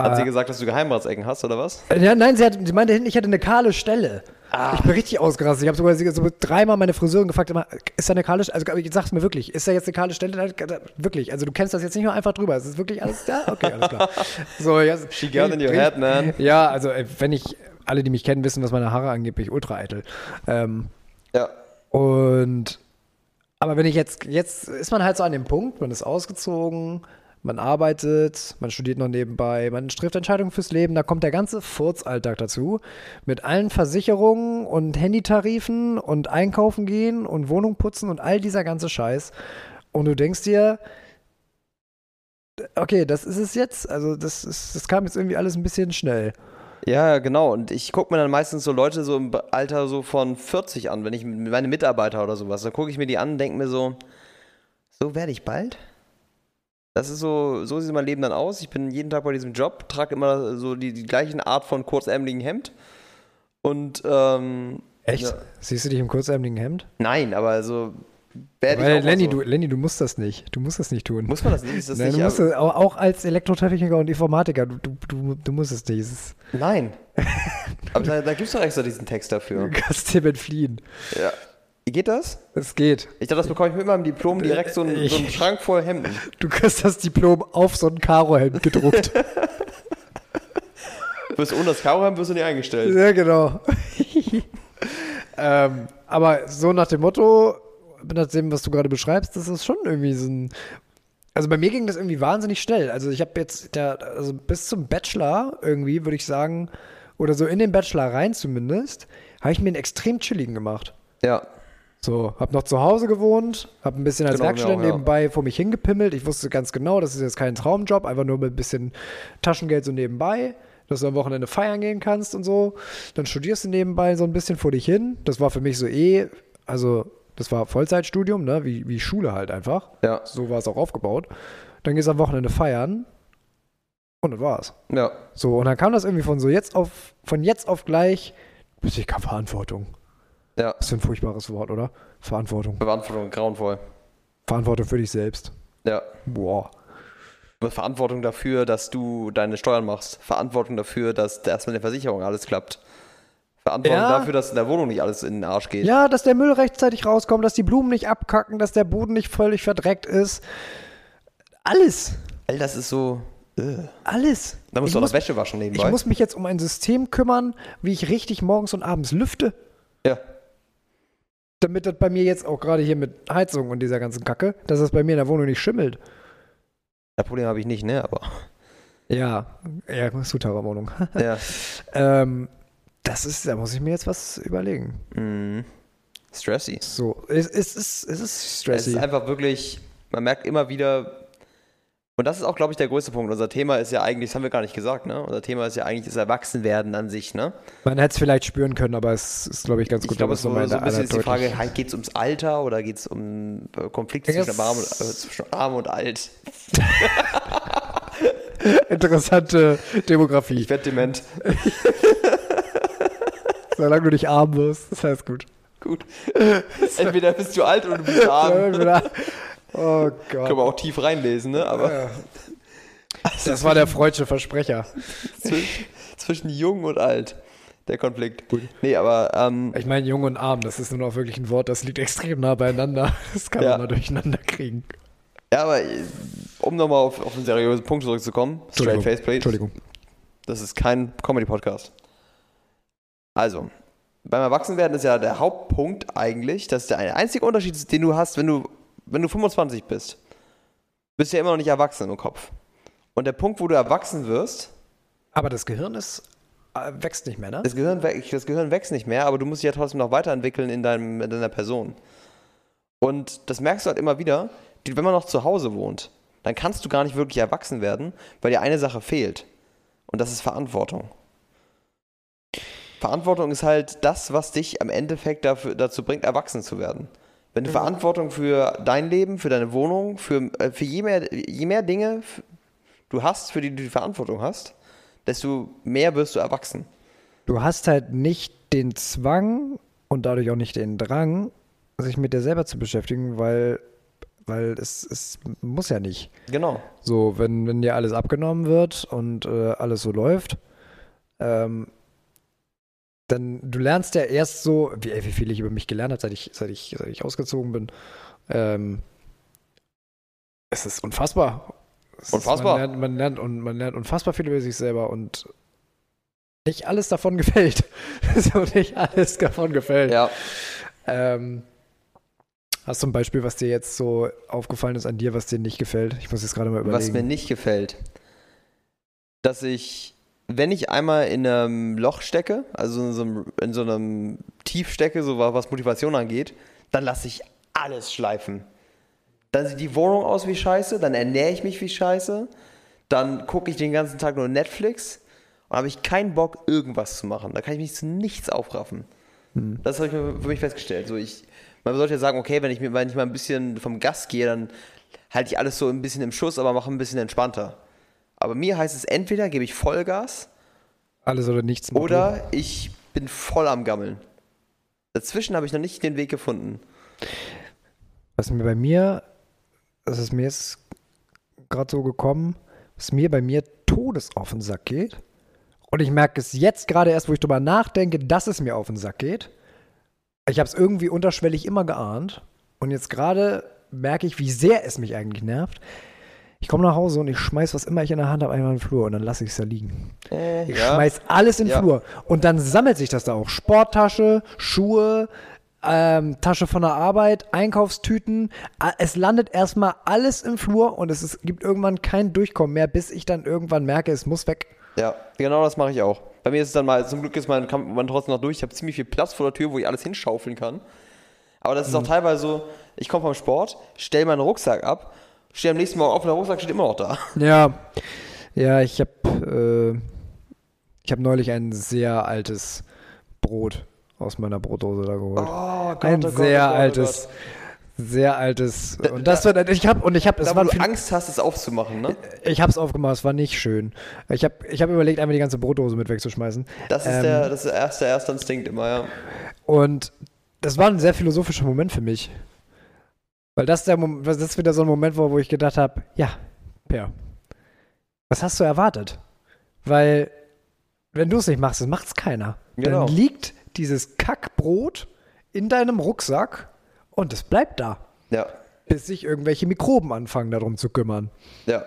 Hat äh, sie gesagt, dass du Geheimratsecken hast, oder was? Ja, nein, sie, hat, sie meinte hinten, ich hatte eine kahle Stelle. Ah. Ich bin richtig ausgerastet. Ich habe sogar so dreimal meine Friseurin gefragt, immer, ist da eine kahle Stelle? Also sag's mir wirklich, ist da jetzt eine kahle Stelle? Wirklich, also du kennst das jetzt nicht nur einfach drüber. Es ist wirklich alles da? Okay, alles klar. <laughs> So, ja, She got in your head, man. Ja, also äh, wenn ich, alle, die mich kennen, wissen, was meine Haare angeht, bin ich ultra eitel. Ähm, Ja. und aber wenn ich jetzt, jetzt ist man halt so an dem Punkt, man ist ausgezogen, man arbeitet, man studiert noch nebenbei, man trifft Entscheidungen fürs Leben, da kommt der ganze Furzalltag dazu. Mit allen Versicherungen und Handytarifen und einkaufen gehen und Wohnung putzen und all dieser ganze Scheiß. Und du denkst dir, okay, das ist es jetzt. Also das, ist, das kam jetzt irgendwie alles ein bisschen schnell. Ja, genau. Und ich gucke mir dann meistens so Leute so im Alter so von 40 an, wenn ich meine Mitarbeiter oder sowas, da gucke ich mir die an und denke mir so, so werde ich bald? Das ist so, so sieht mein Leben dann aus. Ich bin jeden Tag bei diesem Job, trage immer so die, die gleichen Art von kurzärmeligen Hemd. Und ähm, Echt? Ja. Siehst du dich im kurzärmeligen Hemd? nein, aber so werde ich Weil, Lenny, so. du, Lenny, du musst das nicht. Du musst das nicht tun. Muss man das nicht? Ist das Nein, nicht du das, auch, auch als Elektrotechniker und Informatiker, du, du, du, du musst es nicht. Es Nein. <laughs> aber da, da gibt es doch extra diesen Text du dafür. kannst dem entfliehen. Ja. Wie geht das? Es geht. Ich dachte, das bekomme ich mit meinem Diplom direkt so einen, so einen Schrank voll Hemden. Du kriegst das Diplom auf so ein Karohemd gedruckt. <laughs> Wirst ohne das Karohemd wirst du nicht eingestellt. ja, genau. <laughs> ähm, aber so nach dem Motto, nach dem, was du gerade beschreibst, das ist schon irgendwie so ein. Also bei mir ging das irgendwie wahnsinnig schnell. Also ich habe jetzt, der, also bis zum Bachelor irgendwie, würde ich sagen, oder so in den Bachelor rein zumindest, habe ich mir einen extrem chilligen gemacht. Ja. So, hab noch zu Hause gewohnt, hab ein bisschen als Genau, Werkstudent genau, ja. nebenbei vor mich hingepimmelt. Ich wusste ganz genau, das ist jetzt kein Traumjob, einfach nur mit ein bisschen Taschengeld so nebenbei, dass du am Wochenende feiern gehen kannst und so. Dann studierst du nebenbei so ein bisschen vor dich hin. Das war für mich so eh, also das war Vollzeitstudium, ne, wie, wie Schule halt einfach. Ja. So war es auch aufgebaut. Dann gehst du am Wochenende feiern und das war's. Ja. So, und dann kam das irgendwie von so jetzt auf, von jetzt auf gleich, bis ich keine Verantwortung. Ja. Das ist ein furchtbares Wort, oder? Verantwortung. Verantwortung, grauenvoll. Verantwortung für dich selbst. Ja. Boah. Verantwortung dafür, dass du deine Steuern machst. Verantwortung dafür, dass erst mit der Versicherung alles klappt. Verantwortung Ja. dafür, dass in der Wohnung nicht alles in den Arsch geht. Ja, dass der Müll rechtzeitig rauskommt, dass die Blumen nicht abkacken, dass der Boden nicht völlig verdreckt ist. Alles. All das ist so. Äh. Alles. Da musst ich du auch muss, noch Wäsche waschen nebenbei. ich muss mich jetzt um ein System kümmern, wie ich richtig morgens und abends lüfte, ja. Damit das bei mir jetzt auch gerade hier mit Heizung und dieser ganzen Kacke, dass das bei mir in der Wohnung nicht schimmelt. Das Problem habe ich nicht, ne? Aber. Ja, ja, Sutara-Wohnung. <laughs> ja. ähm, das ist, da muss ich mir jetzt was überlegen. Mhm. Stressy. So, es, es, ist, es ist Es stressy. ist einfach wirklich, man merkt immer wieder, und das ist auch, glaube ich, der größte Punkt. Unser Thema ist ja eigentlich, das haben wir gar nicht gesagt, ne? Unser Thema ist ja eigentlich das Erwachsenwerden an sich, ne? Man hätte es vielleicht spüren können, aber es ist, glaube ich, ganz gut. Ich glaube, es ist so, so ein bisschen ist die Frage, deutlich- geht es ums Alter oder geht es um äh, Konflikte zwischen arm, und, das- äh, arm und alt? <laughs> Interessante Demografie. Ich werde dement. <laughs> Solange du nicht arm wirst, ist alles gut. Gut. <laughs> Entweder bist du alt oder du bist arm. Oh <laughs> Können wir Gott. auch tief reinlesen, ne? Aber Ja. <laughs> Das war der freudsche Versprecher. zwischen, zwischen jung und alt, der Konflikt. Nee, aber ähm, Ich meine, jung und arm, das ist nur noch wirklich ein Wort, das liegt extrem nah beieinander. <laughs> Das kann Ja. man mal durcheinander kriegen. ja, aber äh, um nochmal auf, auf einen seriösen Punkt zurückzukommen, Straight. Face Plate. Entschuldigung. Das ist kein Comedy-Podcast. Also, beim Erwachsenwerden ist ja der Hauptpunkt eigentlich, dass der einzige Unterschied den du hast, wenn du, wenn du 25 bist. Bist du ja immer noch nicht erwachsen im Kopf. Und der Punkt, wo du erwachsen wirst, Aber das Gehirn ist, äh, wächst nicht mehr, ne? das Gehirn, das Gehirn wächst nicht mehr, aber du musst dich ja trotzdem noch weiterentwickeln in, deinem, in deiner Person. Und das merkst du halt immer wieder, wenn man noch zu Hause wohnt, dann kannst du gar nicht wirklich erwachsen werden, weil dir eine Sache fehlt. Und das ist Verantwortung. Verantwortung ist halt das, was dich am Endeffekt dafür, dazu bringt, erwachsen zu werden. Wenn du Verantwortung für dein Leben, für deine Wohnung, für, äh, für je, mehr, je mehr Dinge du hast, für die du die Verantwortung hast, desto mehr wirst du erwachsen. Du hast halt nicht den Zwang und dadurch auch nicht den Drang, sich mit dir selber zu beschäftigen, weil, weil es, es muss ja nicht. Genau. So, wenn, wenn dir alles abgenommen wird und äh, alles so läuft, ähm, dann du lernst ja erst so, wie, wie viel ich über mich gelernt habe, seit ich, seit ich, seit ich ausgezogen bin. Ähm, es ist unfassbar. Es Unfassbar. Ist, man, lernt, man, lernt, und man lernt unfassbar viel über sich selber und nicht alles davon gefällt. <laughs> so nicht alles davon gefällt. Ja. Ähm, hast du ein Beispiel, was dir jetzt so aufgefallen ist an dir, was dir nicht gefällt? Ich muss jetzt gerade mal überlegen. Was mir nicht gefällt, dass ich, wenn ich einmal in einem Loch stecke, also in so einem, in so einem Tief stecke, so wa- was Motivation angeht, dann lasse ich alles schleifen. Dann sieht die Wohnung aus wie Scheiße, dann ernähre ich mich wie Scheiße, dann gucke ich den ganzen Tag nur Netflix und habe ich keinen Bock, irgendwas zu machen. Da kann ich mich zu nichts aufraffen. Das habe ich für mich festgestellt. So ich, man sollte ja sagen, okay, wenn ich, mir, wenn ich mal ein bisschen vom Gas gehe, dann halte ich alles so ein bisschen im Schuss, aber mache ein bisschen entspannter. Aber mir heißt es entweder gebe ich Vollgas Alles oder nichts. oder ich bin voll am Gammeln. Dazwischen habe ich noch nicht den Weg gefunden. Was mir bei mir, das ist mir jetzt gerade so gekommen, was mir bei mir todes auf den Sack geht. Und ich merke es jetzt gerade erst, wo ich drüber nachdenke, dass es mir auf den Sack geht. Ich habe es irgendwie unterschwellig immer geahnt. Und jetzt gerade merke ich, wie sehr es mich eigentlich nervt. Ich komme nach Hause und ich schmeiß, was immer ich in der Hand habe, einmal in den Flur und dann lasse ich es da liegen. Äh, Ich schmeiß alles in den Ja. Flur. Und dann sammelt sich das da auch. Sporttasche, Schuhe, ähm, Tasche von der Arbeit, Einkaufstüten. Es landet erstmal alles im Flur und es ist, gibt irgendwann kein Durchkommen mehr, bis ich dann irgendwann merke, es muss weg. Ja, genau das mache ich auch. Bei mir ist es dann mal, zum Glück ist mein, kommt man trotzdem noch durch. Ich habe ziemlich viel Platz vor der Tür, wo ich alles hinschaufeln kann. Aber das ist Mhm. auch teilweise so, ich komme vom Sport, stelle meinen Rucksack ab, stehe am nächsten Morgen auf der Rucksack steht immer noch da. <laughs> Ja, ja, ich habe äh, ich habe neulich ein sehr altes Brot aus meiner Brotdose da geholt. Oh Gott, ein oh Gott, sehr oh Gott, oh altes, sehr altes. Da- und das wird, ich habe und ich habe, es Da, war du viel, Angst hast, es aufzumachen, ne? ich habe es aufgemacht, es war nicht schön. Ich habe ich habe überlegt, einmal die ganze Brotdose mit wegzuschmeißen. Das ist, Ähm, der, das ist der erste, der erste Instinkt immer, ja. Und das war ein sehr philosophischer Moment für mich. Weil das, der, Mom- das ist wieder so ein Moment war, wo ich gedacht habe, ja, Per, was hast du erwartet? Weil, wenn du es nicht machst, das macht es keiner. Genau. Dann liegt dieses Kackbrot in deinem Rucksack und es bleibt da, Ja, bis sich irgendwelche Mikroben anfangen, darum zu kümmern. ja.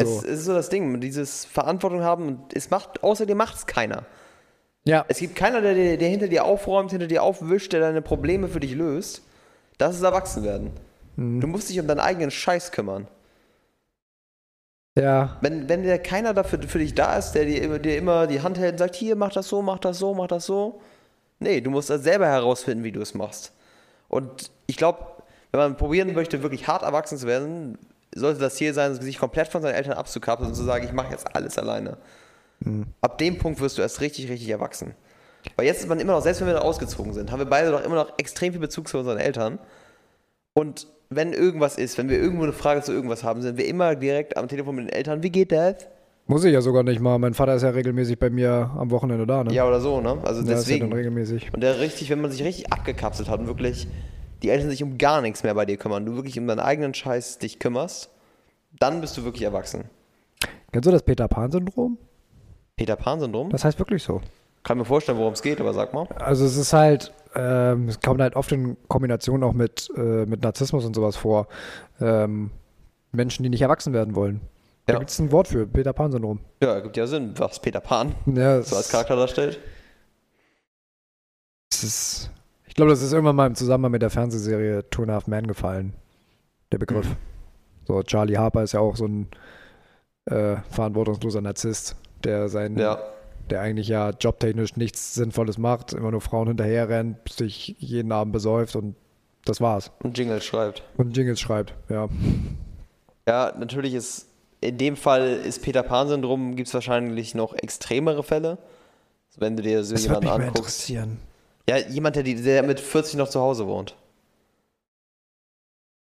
Es So. ist so das Ding, dieses Verantwortung haben und es macht, außerdem macht es keiner. Ja, Es gibt keiner, der, der hinter dir aufräumt, hinter dir aufwischt, der deine Probleme für dich löst. Das ist Erwachsenwerden. Mhm. Du musst dich um deinen eigenen Scheiß kümmern. ja, Wenn, wenn der keiner dafür für dich da ist, der dir, immer- dir immer die Hand hält und sagt, hier, mach das so, mach das so, mach das so. Nee, du musst das selber herausfinden, wie du es machst. Und ich glaube, wenn man probieren möchte, wirklich hart erwachsen zu werden, sollte das Ziel sein, sich komplett von seinen Eltern abzukapseln und zu sagen, ich mache jetzt alles alleine. Ab dem Punkt wirst du erst richtig, richtig erwachsen. Weil jetzt ist man immer noch, selbst wenn wir da ausgezogen sind, haben wir beide doch immer noch extrem viel Bezug zu unseren Eltern. Und wenn irgendwas ist, wenn wir irgendwo eine Frage zu irgendwas haben, sind wir immer direkt am Telefon mit den Eltern, wie geht das? muss ich ja sogar nicht mal. Mein Vater ist ja regelmäßig bei mir am Wochenende da, ne? Ja, oder so, ne? Also Der ist ja dann deswegen. regelmäßig. Und der richtig, wenn man sich richtig abgekapselt hat und wirklich die Eltern sich um gar nichts mehr bei dir kümmern, du wirklich um deinen eigenen Scheiß dich kümmerst, dann bist du wirklich erwachsen. Kennst du das Peter Pan-Syndrom? Peter Pan-Syndrom? Das heißt wirklich so. Kann mir vorstellen, worum es geht, aber sag mal. Also es ist halt, ähm, es kommt halt oft in Kombination auch mit, äh, mit Narzissmus und sowas vor. Ähm, Menschen, die nicht erwachsen werden wollen. Da Ja. gibt es ein Wort für, Peter Pan-Syndrom. Ja, ergibt ja Sinn, was Peter Pan Ja, so als Charakter darstellt. Ist, ich glaube, das ist irgendwann mal im Zusammenhang mit der Fernsehserie Two and a Half Men gefallen. Der Begriff. Mhm. So, Charlie Harper ist ja auch so ein äh, verantwortungsloser Narzisst, der sein, Ja. Der eigentlich ja jobtechnisch nichts Sinnvolles macht, immer nur Frauen hinterher rennt, sich jeden Abend besäuft und das war's. Und Jingle schreibt. Und Jingles schreibt, ja. Ja, natürlich ist, in dem Fall ist Peter Pan-Syndrom, gibt es wahrscheinlich noch extremere Fälle. Wenn du dir so Das würde jemanden mich mal anguckst. interessieren. Ja, jemand, der, die, der mit 40 noch zu Hause wohnt.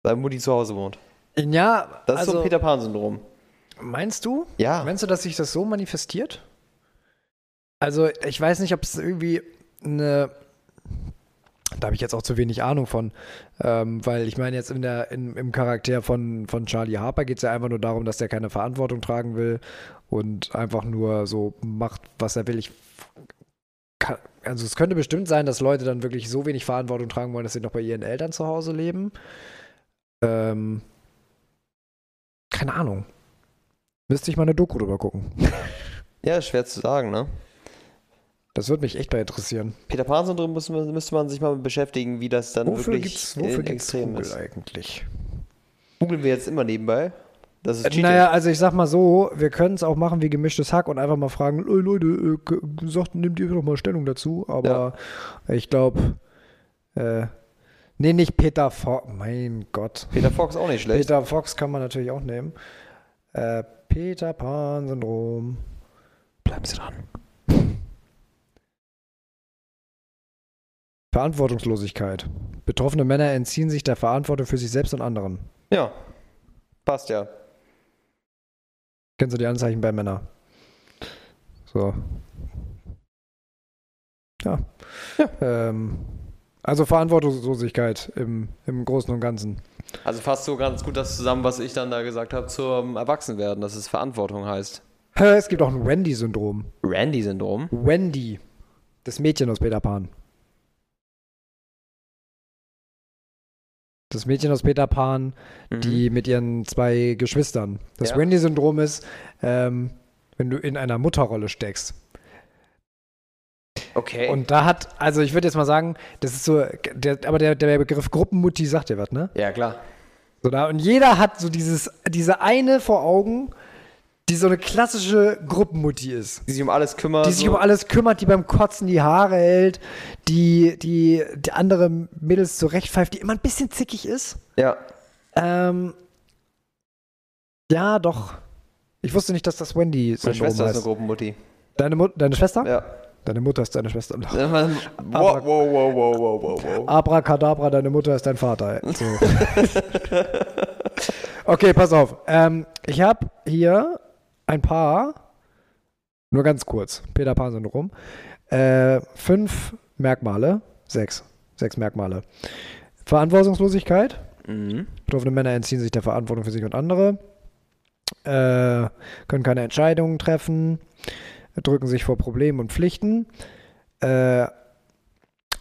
Seine Mutti zu Hause wohnt. Ja, Das ist also, so ein Peter Pan-Syndrom. meinst du? Ja. Meinst du, dass sich das so manifestiert? Also, ich weiß nicht, ob es irgendwie eine. Da habe ich jetzt auch zu wenig Ahnung von. Ähm, weil ich meine, jetzt in der, in, im Charakter von, von Charlie Harper geht es ja einfach nur darum, dass der keine Verantwortung tragen will und einfach nur so macht, was er will. Ich kann, also, es könnte bestimmt sein, dass Leute dann wirklich so wenig Verantwortung tragen wollen, dass sie noch bei ihren Eltern zu Hause leben. Ähm, keine Ahnung. Müsste ich mal eine Doku drüber gucken. Ja, schwer zu sagen, ne? Das würde mich echt mal interessieren. Peter Pan-Syndrom müsste, man- müsste man sich mal beschäftigen, wie das dann Wofür wirklich gibt's, wofür in gibt's extrem Google ist. eigentlich? Googeln wir jetzt immer nebenbei. Das ist Äh, Cheating. Naja, also ich sag mal so, wir können es auch machen wie gemischtes Hack und einfach mal fragen, "Ey, Leute, äh, sagt, nehmt ihr doch mal Stellung dazu, aber ich glaube, äh, nee, nicht Peter Fox, mein Gott. Peter Fox auch nicht schlecht. Peter Fox kann man natürlich auch nehmen. Äh, Peter Pan-Syndrom. Bleiben Sie dran. Verantwortungslosigkeit. Betroffene Männer entziehen sich der Verantwortung für sich selbst und anderen. Ja. Passt ja. Kennst du die Anzeichen bei Männern? So. Ja. Ja. Ähm, also Verantwortungslosigkeit im, im Großen und Ganzen. Also fasst so ganz gut das zusammen, was ich dann da gesagt habe zum Erwachsenwerden, dass es Verantwortung heißt. Es gibt auch ein Wendy-Syndrom. Randy-Syndrom. Wendy. Das Mädchen aus Peter Pan. Das Mädchen aus Peter Pan, Mhm. die mit ihren zwei Geschwistern. Das Ja. Wendy-Syndrom ist, ähm, wenn du in einer Mutterrolle steckst. Okay. Und da hat, also ich würde jetzt mal sagen, das ist so, der, aber der, der Begriff Gruppenmutti sagt dir was, ne? ja, klar. So da, und jeder hat so dieses, diese eine vor Augen, die so eine klassische Gruppenmutti ist. Die sich um alles kümmert. Die sich so. um alles kümmert, die beim Kotzen die Haare hält, die, die, die andere Mädels zurechtpfeift, die immer ein bisschen zickig ist. Ja. Ähm, ja, doch. Ich wusste nicht, dass das Wendy Meine Syndrom Schwester ist eine. Gruppenmutti. Deine, Mut deine Schwester? Ja. Deine Mutter ist deine Schwester. <laughs> wow, wow, wow, wow, wow, wow, wow. Abracadabra, deine Mutter ist dein Vater. So. <laughs> okay, pass auf. Ähm, ich habe hier ein paar, nur ganz kurz, Peter Pan-Syndrom, äh, fünf Merkmale, sechs, sechs Merkmale. Verantwortungslosigkeit, Mhm. betroffene Männer entziehen sich der Verantwortung für sich und andere, äh, können keine Entscheidungen treffen, drücken sich vor Problemen und Pflichten, äh,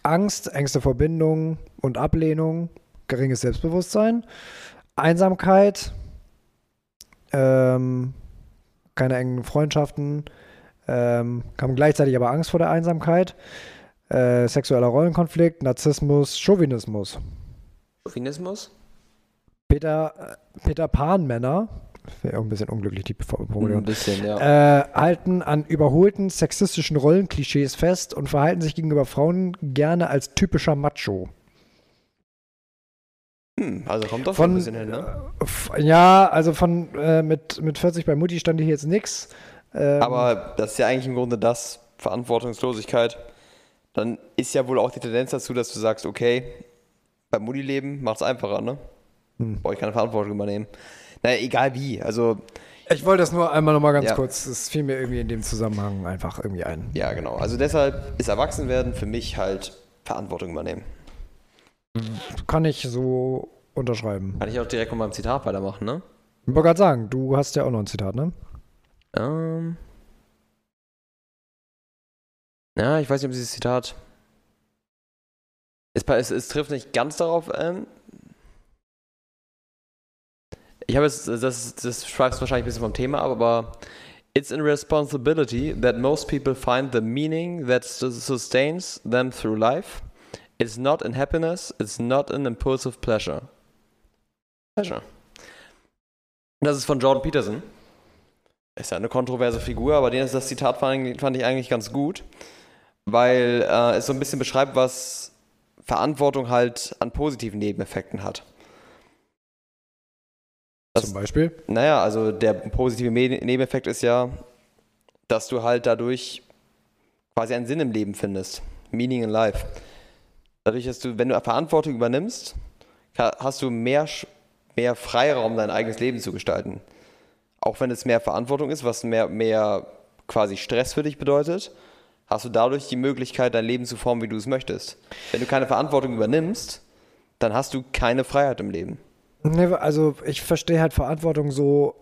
Angst, Ängste vor Bindung und Ablehnung, geringes Selbstbewusstsein, Einsamkeit, ähm, keine engen Freundschaften, ähm, haben gleichzeitig aber Angst vor der Einsamkeit, äh, sexueller Rollenkonflikt, Narzissmus, Chauvinismus. Chauvinismus? Peter, äh, Peter Pan-Männer, wäre auch ein bisschen unglücklich, die Ein Formulierung, bisschen, ja. äh, halten an überholten sexistischen Rollenklischees fest und verhalten sich gegenüber Frauen gerne als typischer Macho. Hm, also kommt doch Von, ein bisschen hin, ne? äh, ja, also von äh, mit, mit 40 bei Mutti stand hier jetzt nix. Ähm, Aber das ist ja eigentlich im Grunde das, Verantwortungslosigkeit. Dann ist ja wohl auch die Tendenz dazu, dass du sagst, okay, beim Mutti-Leben macht es einfacher, ne? Hm. Brauche ich keine Verantwortung übernehmen. Naja, egal wie. Also, ich wollte das nur einmal nochmal ganz Ja. kurz, es fiel mir irgendwie in dem Zusammenhang einfach irgendwie ein. ja, genau. Also deshalb ist Erwachsenwerden für mich halt Verantwortung übernehmen. Kann ich so unterschreiben. Kann ich auch direkt mit meinem Zitat weitermachen, ne? Ich wollte gerade sagen, du hast ja auch noch ein Zitat, ne? Ähm. Ja, ich weiß nicht, ob dieses Zitat. Es, es, es trifft nicht ganz darauf an. Ich habe es, das, das schweift wahrscheinlich ein bisschen vom Thema ab, aber it's a responsibility that most people find the meaning that sus- sustains them through life. It's not in happiness, it's not in impulsive pleasure. Pleasure. Das ist von Jordan Peterson. Ist ja eine kontroverse Figur, aber den ist das Zitat fand, fand ich eigentlich ganz gut, weil äh, es so ein bisschen beschreibt, was Verantwortung halt an positiven Nebeneffekten hat. Das- Zum Beispiel. Naja, also der positive Nebeneffekt ist ja, dass du halt dadurch quasi einen Sinn im Leben findest. Meaning in life. Dadurch, dass du, wenn du Verantwortung übernimmst, hast du mehr, mehr Freiraum, dein eigenes Leben zu gestalten. Auch wenn es mehr Verantwortung ist, was mehr, mehr quasi Stress für dich bedeutet, hast du dadurch die Möglichkeit, dein Leben zu formen, wie du es möchtest. Wenn du keine Verantwortung übernimmst, dann hast du keine Freiheit im Leben. Also ich verstehe halt Verantwortung so,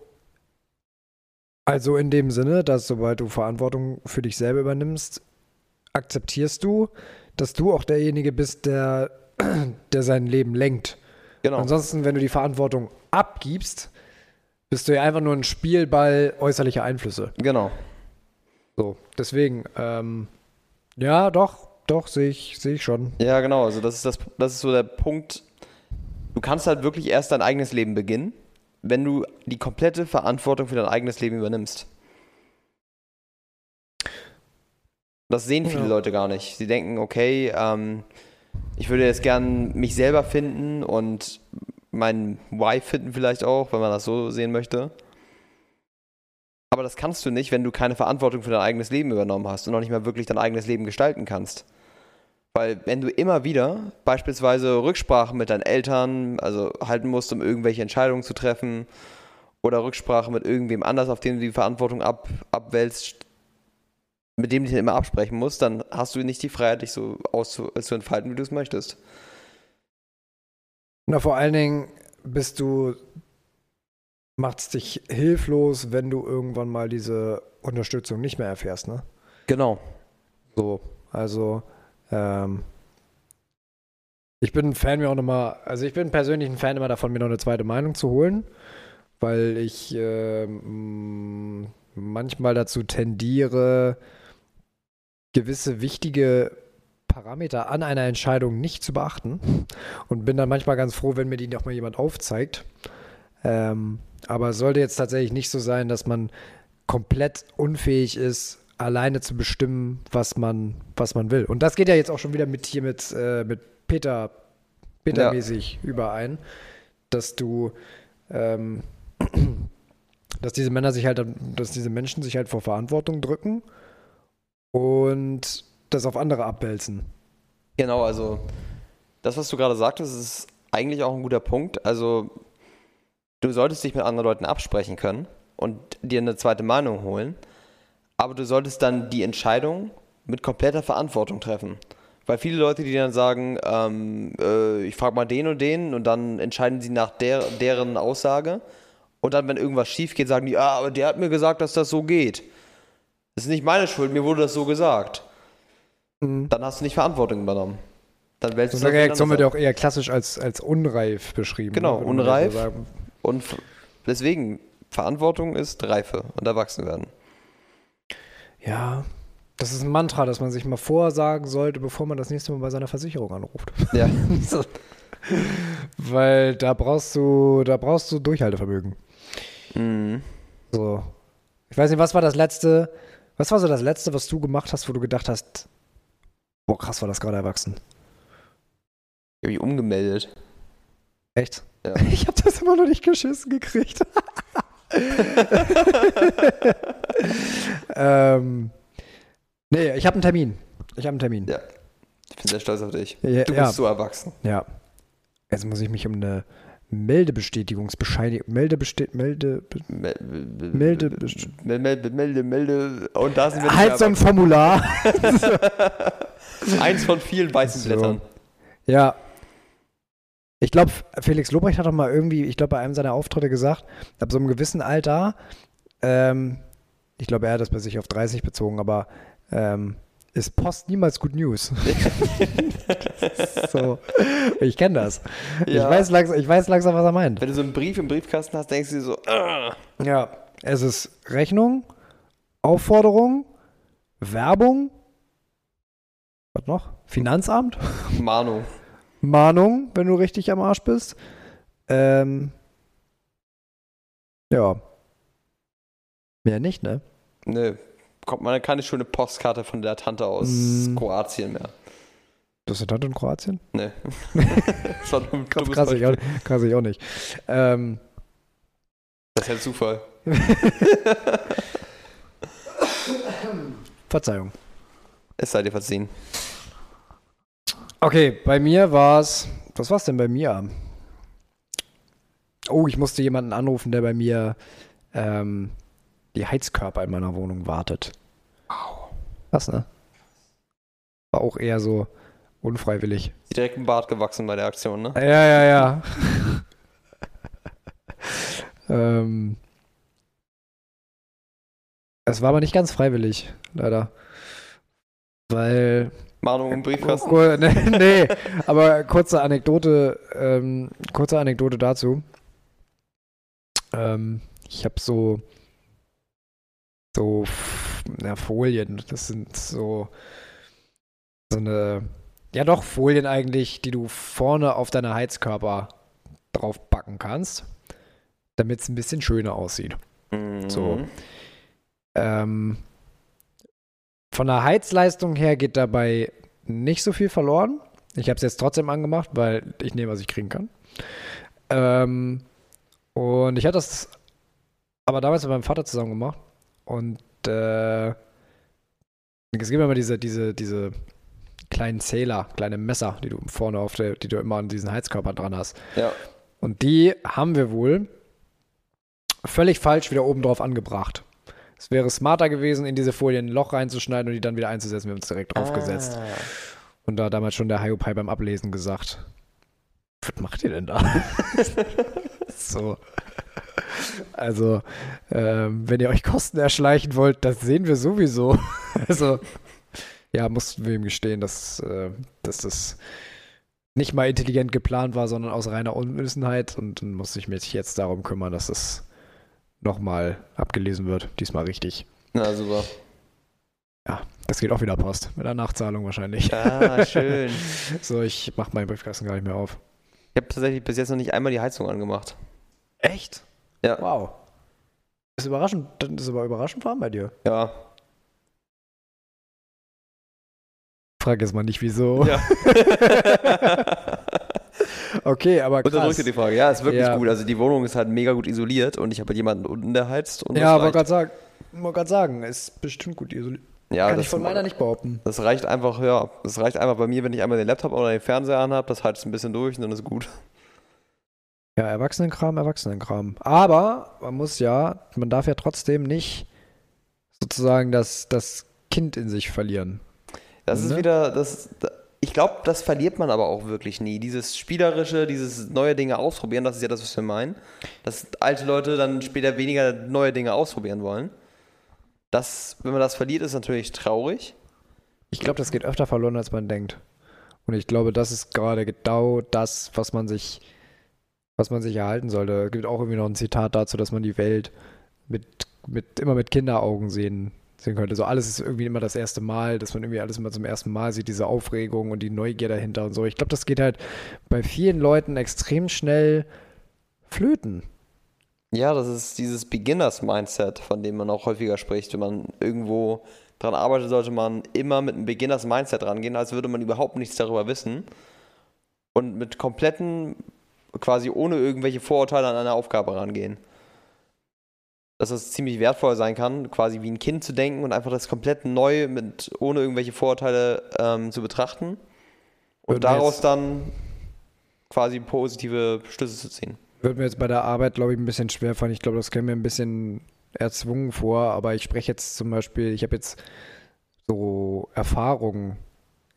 also in dem Sinne, dass sobald du Verantwortung für dich selber übernimmst, akzeptierst du, dass du auch derjenige bist, der, <clears throat> der sein Leben lenkt. Genau. Ansonsten, wenn du die Verantwortung abgibst, bist du ja einfach nur ein Spielball äußerlicher Einflüsse. Genau. So, deswegen, ähm, ja, doch, doch, sehe ich, sehe ich schon. Ja, genau. Also das ist das, das ist so der Punkt. Du kannst halt wirklich erst dein eigenes Leben beginnen, wenn du die komplette Verantwortung für dein eigenes Leben übernimmst. Das sehen viele Ja. Leute gar nicht. Sie denken, okay, ähm, ich würde jetzt gern mich selber finden und meinen Wife finden vielleicht auch, wenn man das so sehen möchte. Aber das kannst du nicht, wenn du keine Verantwortung für dein eigenes Leben übernommen hast und noch nicht mal wirklich dein eigenes Leben gestalten kannst. Weil wenn du immer wieder beispielsweise Rücksprache mit deinen Eltern, also halten musst, um irgendwelche Entscheidungen zu treffen, oder Rücksprache mit irgendwem anders, auf den du die Verantwortung ab, abwälzt, mit dem du dich immer absprechen musst, dann hast du nicht die Freiheit, dich so auszu zu entfalten, wie du es möchtest. Na, vor allen Dingen bist du, macht's dich hilflos, wenn du irgendwann mal diese Unterstützung nicht mehr erfährst, ne? Genau. So, also, ähm, ich bin ein Fan, mir auch nochmal, also ich bin persönlich ein Fan immer davon, mir noch eine zweite Meinung zu holen, weil ich ähm, manchmal dazu tendiere, gewisse wichtige Parameter an einer Entscheidung nicht zu beachten und bin dann manchmal ganz froh, wenn mir die nochmal jemand aufzeigt. Ähm, aber es sollte jetzt tatsächlich nicht so sein, dass man komplett unfähig ist, alleine zu bestimmen, was man, was man will. Und das geht ja jetzt auch schon wieder mit hier mit, äh, mit Peter, Peter-mäßig ja. überein, dass du, ähm, <clears throat> dass diese Männer sich halt, dass diese Menschen sich halt vor Verantwortung drücken und das auf andere abwälzen. Genau, also das, was du gerade sagtest, ist eigentlich auch ein guter Punkt. Also du solltest dich mit anderen Leuten absprechen können und dir eine zweite Meinung holen, aber du solltest dann die Entscheidung mit kompletter Verantwortung treffen. Weil viele Leute, die dann sagen, ähm, äh, ich frage mal den und den und dann entscheiden sie nach der, deren Aussage und dann, wenn irgendwas schief geht, sagen die, ah, aber der hat mir gesagt, dass das so geht. Das ist nicht meine Schuld, mir wurde das so gesagt. Mhm. Dann hast du nicht Verantwortung übernommen. Dann wälzt so eine Reaktion wird ja auch eher klassisch als, als unreif beschrieben. Genau, ne? unreif. So und deswegen, Verantwortung ist Reife und Erwachsenwerden. Ja, das ist ein Mantra, das man sich mal vorsagen sollte, bevor man das nächste Mal bei seiner Versicherung anruft. Ja. <laughs> Weil da brauchst du, da brauchst du Durchhaltevermögen. Mhm. So. Ich weiß nicht, was war das letzte, was war so das letzte, was du gemacht hast, wo du gedacht hast, boah, krass, war das gerade erwachsen? Ich habe mich umgemeldet. Echt? Ja. <laughs> Ich habe das immer noch nicht geschissen gekriegt. <laughs> ähm, nee, ich habe einen Termin. Ich habe einen Termin. Ja. Ich bin sehr stolz auf dich. Ja, du bist ja. so erwachsen. Ja. Jetzt muss ich mich um eine Meldebestätigungsbescheinigung. Meldebeste Melde. Melde. Melde. Melde. Melde. Und da sind wir Halt so ein Formular. <laughs> Eins von vielen weißen so. Blättern. Ja. Ich glaube, Felix Lobrecht hat doch mal irgendwie, ich glaube, bei einem seiner Auftritte gesagt, ab so einem gewissen Alter, ähm, ich glaube, er hat das bei sich auf 30 bezogen, aber ähm, ist Post niemals Good News. <laughs> so. Ich kenne das. Ja. Ich, weiß langsam, ich weiß langsam, was er meint. Wenn du so einen Brief im Briefkasten hast, denkst du dir so, Ugh. ja, es ist Rechnung, Aufforderung, Werbung, was noch? Finanzamt? Mahnung. Mahnung, wenn du richtig am Arsch bist. Ähm, ja. Mehr nicht, ne? Ne, kommt man keine schöne Postkarte von der Tante aus mm. Kroatien mehr. Du hast eine Tante in Kroatien? Nee. <laughs> das war ein krass, krass, ich auch, krass, ich auch nicht. Ähm, das ist ja Zufall. <laughs> Verzeihung. Es sei dir verziehen. Okay, bei mir war es. Was war es denn bei mir? Oh, ich musste jemanden anrufen, der bei mir ähm, die Heizkörper in meiner Wohnung wartet. Wow. Was, ne? War auch eher so unfreiwillig. Direkt ein Bart gewachsen bei der Aktion, ne? Ja, ja, ja. <laughs> ähm, es war aber nicht ganz freiwillig, leider. Weil. Mahnung im Briefkasten? Oh, <laughs> nee, nee, aber kurze Anekdote, ähm, kurze Anekdote dazu. Ähm, ich habe so so ja, Folien. Das sind so, so eine, ja doch, Folien eigentlich, die du vorne auf deine Heizkörper drauf packen kannst, damit es ein bisschen schöner aussieht. Mhm. So. Ähm, von der Heizleistung her geht dabei nicht so viel verloren. Ich habe es jetzt trotzdem angemacht, weil ich nehme, was ich kriegen kann. Ähm, und ich hatte das aber damals mit meinem Vater zusammen gemacht. Und äh, es gibt immer diese, diese, diese kleinen Zähler, kleine Messer, die du vorne auf der, die du immer an diesen Heizkörpern dran hast. Ja. Und die haben wir wohl völlig falsch wieder oben drauf angebracht. Es wäre smarter gewesen, in diese Folie ein Loch reinzuschneiden und die dann wieder einzusetzen. Wir haben es direkt draufgesetzt. Ah. Und da hat damals schon der Hiopai beim Ablesen gesagt, was macht ihr denn da? <laughs> so. Also, ähm, wenn ihr euch Kosten erschleichen wollt, das sehen wir sowieso. <laughs> also, ja, mussten wir ihm gestehen, dass, äh, dass das nicht mal intelligent geplant war, sondern aus reiner Unwissenheit. Und dann muss ich mich jetzt darum kümmern, dass das nochmal abgelesen wird. Diesmal richtig. Na, super. Ja, das geht auch wieder Post. Mit der Nachzahlung wahrscheinlich. Ah, schön. <laughs> So, ich mach meinen Briefkasten gar nicht mehr auf. Ich habe tatsächlich bis jetzt noch nicht einmal die Heizung angemacht. Echt? Ja. Wow. Das ist überraschend. Das ist aber überraschend warm bei dir. Ja. Frag jetzt mal nicht, wieso. Ja. <laughs> Okay, aber krass. drückt ihr die Frage. Ja, ist wirklich Ja. gut. Also die Wohnung ist halt mega gut isoliert und ich habe halt jemanden unten, der heizt. Und Ja, wollte gerade sagen, wollte gerade sagen, ist bestimmt gut isoliert. ja, Kann das, ich von meiner nicht behaupten. Das reicht einfach, ja. Das reicht einfach bei mir, wenn ich einmal den Laptop oder den Fernseher anhabe, das heizt ein bisschen durch und dann ist gut. Ja, Erwachsenenkram, Erwachsenenkram. Aber man muss ja, man darf ja trotzdem nicht sozusagen das, das Kind in sich verlieren. Das ist Ne? wieder, das, da- ich glaube, das verliert man aber auch wirklich nie. Dieses Spielerische, dieses neue Dinge ausprobieren, das ist ja das, was wir meinen. Dass alte Leute dann später weniger neue Dinge ausprobieren wollen. Das, wenn man das verliert, ist natürlich traurig. Ich glaube, das geht öfter verloren, als man denkt. Und ich glaube, das ist gerade genau das, was man sich, was man sich erhalten sollte. Es gibt auch irgendwie noch ein Zitat dazu, dass man die Welt mit, mit, immer mit Kinderaugen sehen, sehen könnte. So alles ist irgendwie immer das erste Mal, dass man irgendwie alles immer zum ersten Mal sieht, diese Aufregung und die Neugier dahinter und so. Ich glaube, das geht halt bei vielen Leuten extrem schnell flöten. Ja, das ist dieses Beginners-Mindset, von dem man auch häufiger spricht. Wenn man irgendwo dran arbeitet, sollte man immer mit einem Beginners-Mindset rangehen, als würde man überhaupt nichts darüber wissen. Und mit kompletten, quasi ohne irgendwelche Vorurteile an eine Aufgabe rangehen. Dass es ziemlich wertvoll sein kann, quasi wie ein Kind zu denken und einfach das komplett neu mit, ohne irgendwelche Vorurteile ähm, zu betrachten. Und Würden daraus dann quasi positive Schlüsse zu ziehen. Wird mir jetzt bei der Arbeit, glaube ich, ein bisschen schwer fallen. Ich glaube, das käme mir ein bisschen erzwungen vor, aber ich spreche jetzt zum Beispiel, ich habe jetzt so Erfahrungen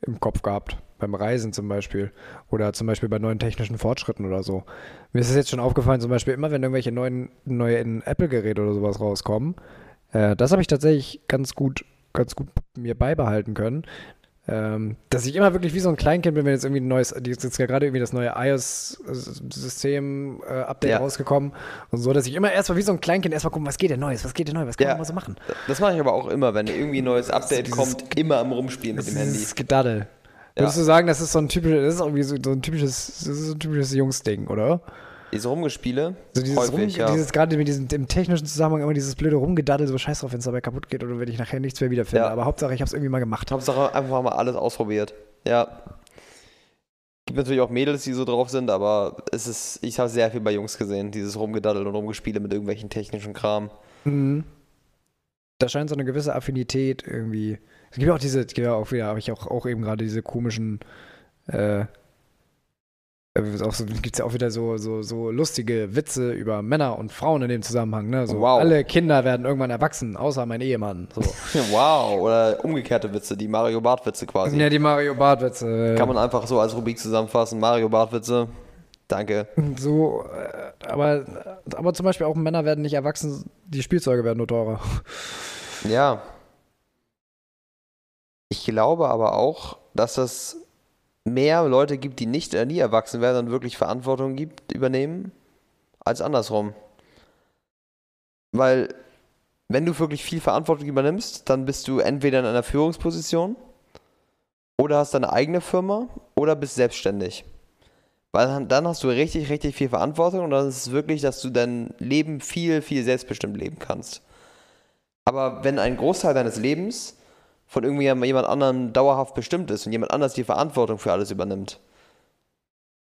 im Kopf gehabt, beim Reisen zum Beispiel oder zum Beispiel bei neuen technischen Fortschritten oder so. Mir ist es jetzt schon aufgefallen, zum Beispiel immer, wenn irgendwelche neuen, neuen Apple-Geräte oder sowas rauskommen, äh, das habe ich tatsächlich ganz gut, ganz gut mir beibehalten können. Ähm, dass ich immer wirklich wie so ein Kleinkind bin, wenn jetzt irgendwie ein neues, jetzt gerade irgendwie das neue iOS-System-Update Ja. rausgekommen und so, dass ich immer erstmal wie so ein Kleinkind erstmal gucken, was geht denn Neues, was geht denn neu, was kann Ja. man mal so machen? Das mache ich aber auch immer, wenn irgendwie ein neues Update dieses- kommt, immer am Rumspielen mit dem Handy. Dieses Gedaddel. Ja. Würdest du sagen, das ist so ein typisches, das ist irgendwie so, so ein typisches, so ein typisches Jungsding, oder? Diese Rumgespiele, So dieses, häufig, Rum, ja. dieses gerade mit diesem im technischen Zusammenhang immer dieses blöde Rumgedaddel, so scheiß drauf, wenn es dabei kaputt geht oder wenn ich nachher nichts mehr wiederfinde. Ja. Aber Hauptsache, ich habe es irgendwie mal gemacht. Hauptsache einfach mal alles ausprobiert. Ja. Gibt natürlich auch Mädels, die so drauf sind, aber es ist, ich habe sehr viel bei Jungs gesehen, dieses Rumgedaddel und Rumgespiele mit irgendwelchen technischen Kram. Mhm. Da scheint so eine gewisse Affinität irgendwie. Gibt ja auch diese, es gibt ja auch wieder, habe ich auch, auch eben gerade diese komischen, äh, äh, auch so, gibt es ja auch wieder so, so, so lustige Witze über Männer und Frauen in dem Zusammenhang, ne? So, Wow. alle Kinder werden irgendwann erwachsen, außer mein Ehemann. So. <laughs> Wow, oder umgekehrte Witze, die Mario Bart Witze quasi. ja, die Mario Bart-Witze. Kann man einfach so als Rubrik zusammenfassen. Mario Bart Witze. Danke. So, äh, aber, aber zum Beispiel auch Männer werden nicht erwachsen, die Spielzeuge werden nur teurer. Ja. Ich glaube aber auch, dass es mehr Leute gibt, die nicht oder nie erwachsen werden und wirklich Verantwortung gibt, übernehmen, als andersrum. Weil, wenn du wirklich viel Verantwortung übernimmst, dann bist du entweder in einer Führungsposition oder hast deine eigene Firma oder bist selbstständig. Weil dann hast du richtig, richtig viel Verantwortung und dann ist es wirklich, dass du dein Leben viel, viel selbstbestimmt leben kannst. Aber wenn ein Großteil deines Lebens von irgendjemand anderem dauerhaft bestimmt ist und jemand anders die Verantwortung für alles übernimmt,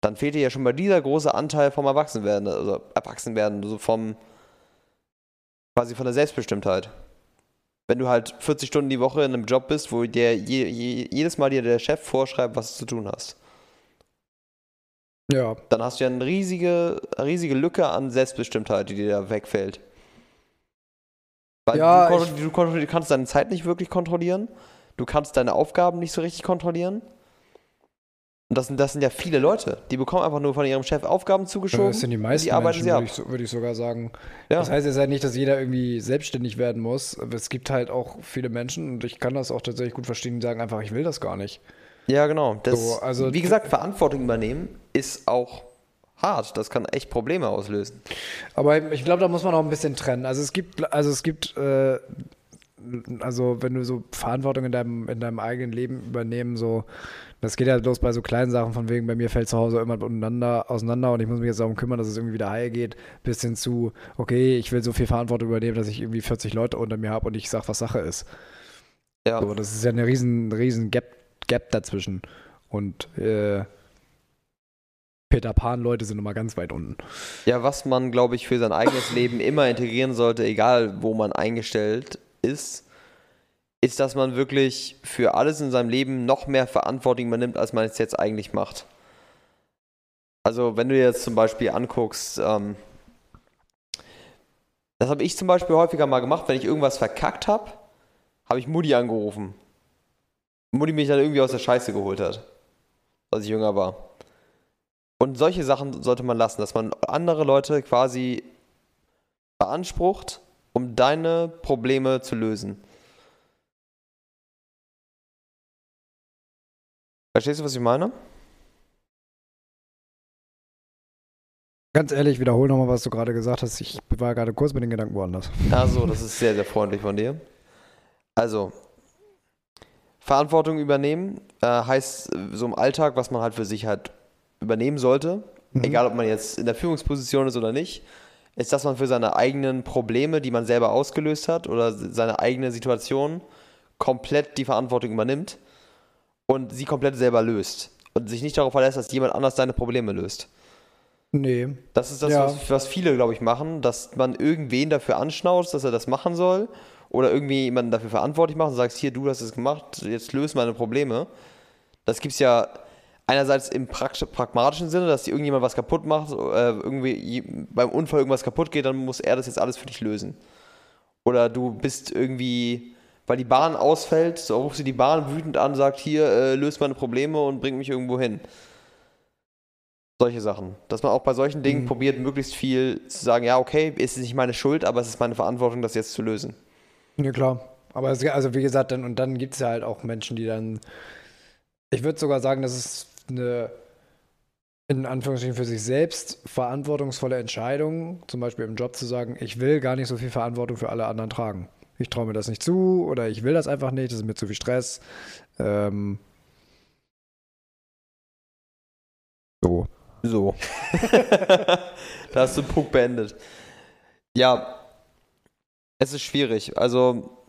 dann fehlt dir ja schon mal dieser große Anteil vom Erwachsenwerden, also Erwachsenwerden, so vom quasi von der Selbstbestimmtheit. Wenn du halt 40 Stunden die Woche in einem Job bist, wo dir je, je, jedes Mal dir der Chef vorschreibt, was du zu tun hast. Ja. Dann hast du ja eine riesige, riesige Lücke an Selbstbestimmtheit, die dir da wegfällt. Weil Ja, du, ich- du, du kannst deine Zeit nicht wirklich kontrollieren. Du kannst deine Aufgaben nicht so richtig kontrollieren. Und das sind, das sind ja viele Leute. Die bekommen einfach nur von ihrem Chef Aufgaben zugeschoben. Das sind die meisten die arbeiten Menschen, würde ich, würde ich sogar sagen. Ja. Das heißt jetzt halt nicht, dass jeder irgendwie selbstständig werden muss. Aber es gibt halt auch viele Menschen, und ich kann das auch tatsächlich gut verstehen, die sagen einfach, ich will das gar nicht. Ja, genau. Das, So, also- wie gesagt, Verantwortung übernehmen ist auch hart. Das kann echt Probleme auslösen. Aber ich glaube, da muss man auch ein bisschen trennen. Also es gibt, also es gibt, äh, also wenn du so Verantwortung in deinem, in deinem eigenen Leben übernehmen, so, das geht ja los bei so kleinen Sachen, von wegen, bei mir fällt zu Hause immer untereinander, auseinander und ich muss mich jetzt darum kümmern, dass es irgendwie wieder heil geht, bis hin zu, okay, ich will so viel Verantwortung übernehmen, dass ich irgendwie 40 Leute unter mir habe und ich sage, was Sache ist. Ja. So, das ist ja eine riesen, riesen Gap, Gap dazwischen. Und äh, Peter Pan-Leute sind immer ganz weit unten. Ja, was man, glaube ich, für sein eigenes <laughs> Leben immer integrieren sollte, egal wo man eingestellt ist, ist, dass man wirklich für alles in seinem Leben noch mehr Verantwortung übernimmt, als man es jetzt eigentlich macht. Also, wenn du dir jetzt zum Beispiel anguckst, ähm, das habe ich zum Beispiel häufiger mal gemacht, wenn ich irgendwas verkackt habe, habe ich Mutti angerufen. Mutti mich dann irgendwie aus der Scheiße geholt hat, als ich jünger war. Und solche Sachen sollte man lassen, dass man andere Leute quasi beansprucht, um deine Probleme zu lösen. Verstehst du, was ich meine? Ganz ehrlich, wiederhol nochmal, was du gerade gesagt hast. Ich war gerade kurz mit den Gedanken woanders. Also, das ist sehr, sehr freundlich von dir. Also, Verantwortung übernehmen äh, heißt äh, so im Alltag, was man halt für sich halt übernehmen sollte, Mhm. egal ob man jetzt in der Führungsposition ist oder nicht, ist, dass man für seine eigenen Probleme, die man selber ausgelöst hat oder seine eigene Situation komplett die Verantwortung übernimmt und sie komplett selber löst und sich nicht darauf verlässt, dass jemand anders deine Probleme löst. Nee. Das ist das, Ja. was, was viele, glaube ich, machen, dass man irgendwen dafür anschnauzt, dass er das machen soll oder irgendwie jemanden dafür verantwortlich macht und sagst, hier, du hast es gemacht, jetzt löse meine Probleme. Das gibt es ja einerseits im pragmatischen Sinne, dass dir irgendjemand was kaputt macht, äh, irgendwie beim Unfall irgendwas kaputt geht, dann muss er das jetzt alles für dich lösen. Oder du bist irgendwie, weil die Bahn ausfällt, so rufst du die Bahn wütend an, sagt, hier, äh, löse meine Probleme und bring mich irgendwo hin. Solche Sachen. Dass man auch bei solchen Dingen Mhm. probiert, möglichst viel zu sagen, ja, okay, es ist nicht meine Schuld, aber es ist meine Verantwortung, das jetzt zu lösen. Ja, klar. Aber es, also wie gesagt, dann, und dann gibt es ja halt auch Menschen, die dann. Ich würde sogar sagen, das ist eine in Anführungsstrichen für sich selbst verantwortungsvolle Entscheidung, zum Beispiel im Job zu sagen, ich will gar nicht so viel Verantwortung für alle anderen tragen. Ich traue mir das nicht zu oder ich will das einfach nicht, das ist mir zu viel Stress. Ähm, so. So. <laughs> da hast du den Punkt beendet. Ja, es ist schwierig. Also,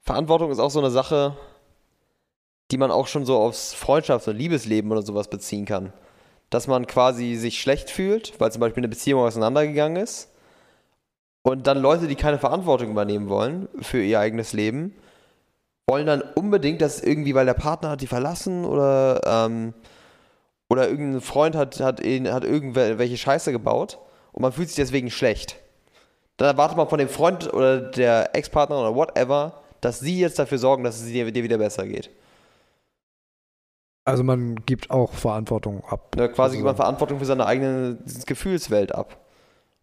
Verantwortung ist auch so eine Sache, die man auch schon so aufs Freundschafts- und Liebesleben oder sowas beziehen kann. Dass man quasi sich schlecht fühlt, weil zum Beispiel eine Beziehung auseinandergegangen ist. Und dann Leute, die keine Verantwortung übernehmen wollen für ihr eigenes Leben, wollen dann unbedingt, dass irgendwie, weil der Partner hat die verlassen oder ähm, oder irgendein Freund hat, hat, hat irgendwelche Scheiße gebaut und man fühlt sich deswegen schlecht. Dann erwartet man von dem Freund oder der Ex-Partner oder whatever, dass sie jetzt dafür sorgen, dass es dir wieder besser geht. Also man gibt auch Verantwortung ab. Ja, quasi gibt man Also, Verantwortung für seine eigene Gefühlswelt ab.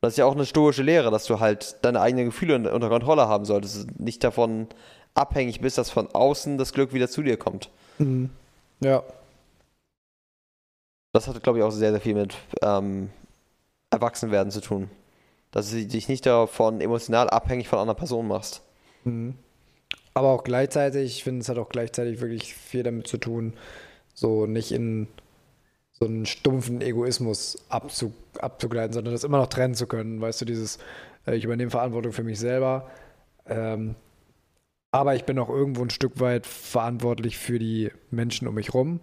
Das ist ja auch eine stoische Lehre, dass du halt deine eigenen Gefühle un- unter Kontrolle haben solltest. und Nicht davon abhängig bist, dass von außen das Glück wieder zu dir kommt. Mhm. Ja. Das hat, glaube ich, auch sehr, sehr viel mit ähm, Erwachsenwerden zu tun. Dass du dich nicht davon emotional abhängig von einer Person machst. Mhm. Aber auch gleichzeitig, ich finde, es hat auch gleichzeitig wirklich viel damit zu tun, so nicht in so einen stumpfen Egoismus abzu, abzugleiten, sondern das immer noch trennen zu können. Weißt du, dieses, äh, ich übernehme Verantwortung für mich selber, ähm, aber ich bin auch irgendwo ein Stück weit verantwortlich für die Menschen um mich rum.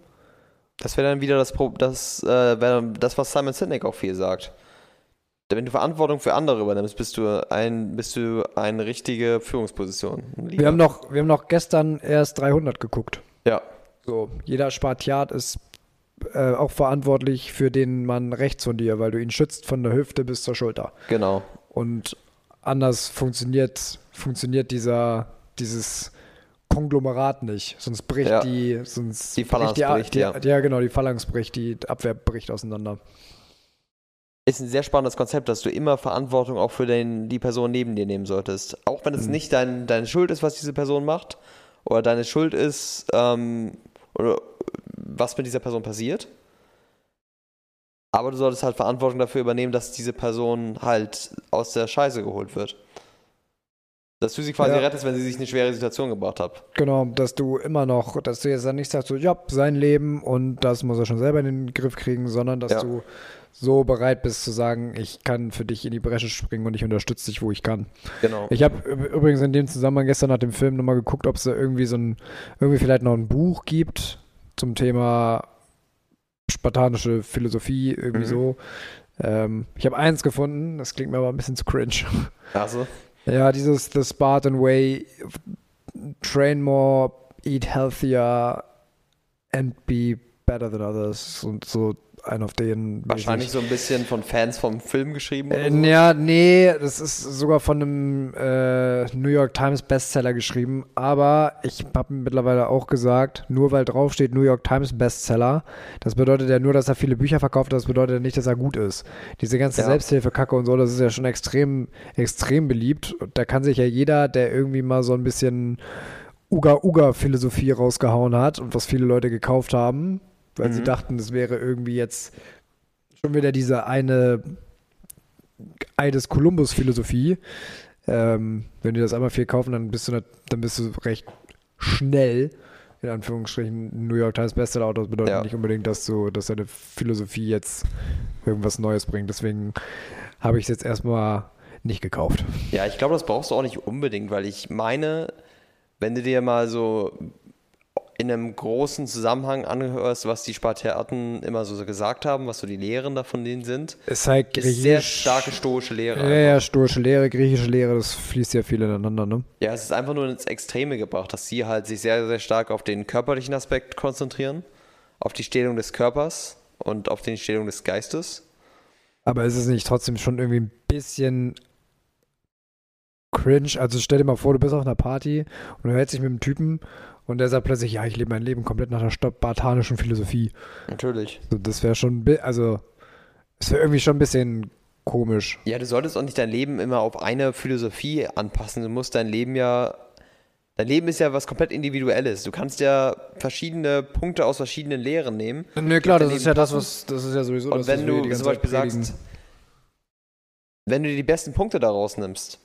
Das wäre dann wieder das, das, äh, das, was Simon Sinek auch viel sagt. Wenn du Verantwortung für andere übernimmst, bist du ein, bist du eine richtige Führungsposition. Wir haben, noch, wir haben noch gestern erst 300 geguckt. Ja. So, jeder Spartiat ist äh, auch verantwortlich für den Mann rechts von dir, weil du ihn schützt von der Hüfte bis zur Schulter. Genau. Und anders funktioniert, funktioniert dieser, dieses Konglomerat nicht. Sonst bricht Ja. die, sonst Die Phalanx bricht die, bricht, die, ja. ja. genau, die Phalanx bricht, die Abwehr bricht auseinander. Ist ein sehr spannendes Konzept, dass du immer Verantwortung auch für den, die Person neben dir nehmen solltest. Auch wenn es nicht dein, deine Schuld ist, was diese Person macht, oder deine Schuld ist, ähm, oder was mit dieser Person passiert. Aber du solltest halt Verantwortung dafür übernehmen, dass diese Person halt aus der Scheiße geholt wird. Dass du sie quasi Ja. rettest, wenn sie sich in eine schwere Situation gebracht hat. Genau, dass du immer noch, dass du jetzt dann nicht sagst, so, ja, sein Leben und das muss er schon selber in den Griff kriegen, sondern dass Ja. du so bereit bist zu sagen, ich kann für dich in die Bresche springen und ich unterstütze dich, wo ich kann. Genau. Ich habe übrigens in dem Zusammenhang gestern nach dem Film nochmal geguckt, ob es da irgendwie so ein, irgendwie vielleicht noch ein Buch gibt zum Thema spartanische Philosophie, irgendwie Mhm. so. Ähm, ich habe eins gefunden, das klingt mir aber ein bisschen zu cringe. Also, Ja, dieses The Spartan Way, train more, eat healthier and be better than others. Und so ein auf den. wahrscheinlich so ein bisschen von Fans vom Film geschrieben. oder Äh, so. ja, nee, das ist sogar von einem äh, New York Times Bestseller geschrieben. Aber ich habe mittlerweile auch gesagt, nur weil draufsteht New York Times Bestseller, das bedeutet ja nur, dass er viele Bücher verkauft, das bedeutet ja nicht, dass er gut ist. Diese ganze Ja. Selbsthilfe-Kacke und so, das ist ja schon extrem, extrem beliebt. Und da kann sich ja jeder, der irgendwie mal so ein bisschen Uga-Uga-Philosophie rausgehauen hat und was viele Leute gekauft haben, weil sie Mhm. dachten, das wäre irgendwie jetzt schon wieder diese eine Ei des Kolumbus-Philosophie. Ähm, wenn die das einmal viel kaufen, dann bist du, nicht, dann bist du recht schnell, in Anführungsstrichen, New York Times Bestseller-Autor. Das bedeutet Ja. nicht unbedingt, dass du, dass deine Philosophie jetzt irgendwas Neues bringt. Deswegen habe ich es jetzt erstmal nicht gekauft. Ja, ich glaube, das brauchst du auch nicht unbedingt, weil ich meine, wenn du dir mal so in einem großen Zusammenhang anhörst, was die Spartiaten immer so gesagt haben, was so die Lehren davon denen sind, Es ist halt ist sehr starke stoische Lehre. Ja, ja, stoische Lehre, griechische Lehre, das fließt ja viel ineinander, ne? Ja, es ist einfach nur ins Extreme gebracht, dass sie halt sich sehr, sehr stark auf den körperlichen Aspekt konzentrieren, auf die Stellung des Körpers und auf die Stellung des Geistes. Aber ist es nicht trotzdem schon irgendwie ein bisschen cringe? Also stell dir mal vor, du bist auf einer Party und du hältst dich mit einem Typen und der sagt plötzlich, ja, ich lebe mein Leben komplett nach der spartanischen Philosophie. Natürlich. So, das wäre schon, also, es wäre irgendwie schon ein bisschen komisch. Ja, du solltest auch nicht dein Leben immer auf eine Philosophie anpassen. Du musst dein Leben ja. Dein Leben ist ja was komplett Individuelles. Du kannst ja verschiedene Punkte aus verschiedenen Lehren nehmen. Ne, klar, das ist ja das, passen. was, das ist ja sowieso Und das, wenn du zum Beispiel predigen. sagst, wenn du dir die besten Punkte daraus nimmst,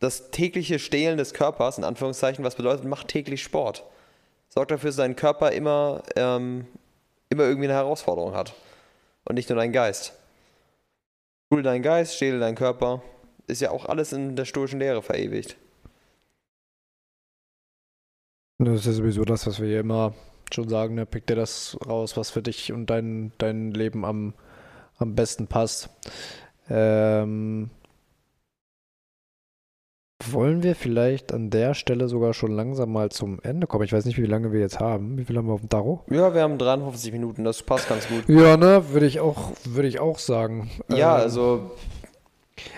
das tägliche Stehlen des Körpers, in Anführungszeichen, was bedeutet, mach täglich Sport. Sorg dafür, dass dein Körper immer, ähm, immer irgendwie eine Herausforderung hat. Und nicht nur dein Geist. Schule deinen Geist, stehle deinen Körper. Ist ja auch alles in der stoischen Lehre verewigt. Das ist ja sowieso das, was wir hier immer schon sagen, ne? Pick dir das raus, was für dich und dein, dein Leben am, am besten passt. Ähm, wollen wir vielleicht an der Stelle sogar schon langsam mal zum Ende kommen? Ich weiß nicht, wie lange wir jetzt haben. Wie viel haben wir auf dem Tarot? Ja, wir haben 53 Minuten, das passt ganz gut. Ja, ne, würde ich auch, würde ich auch sagen. Ja, Ähm, also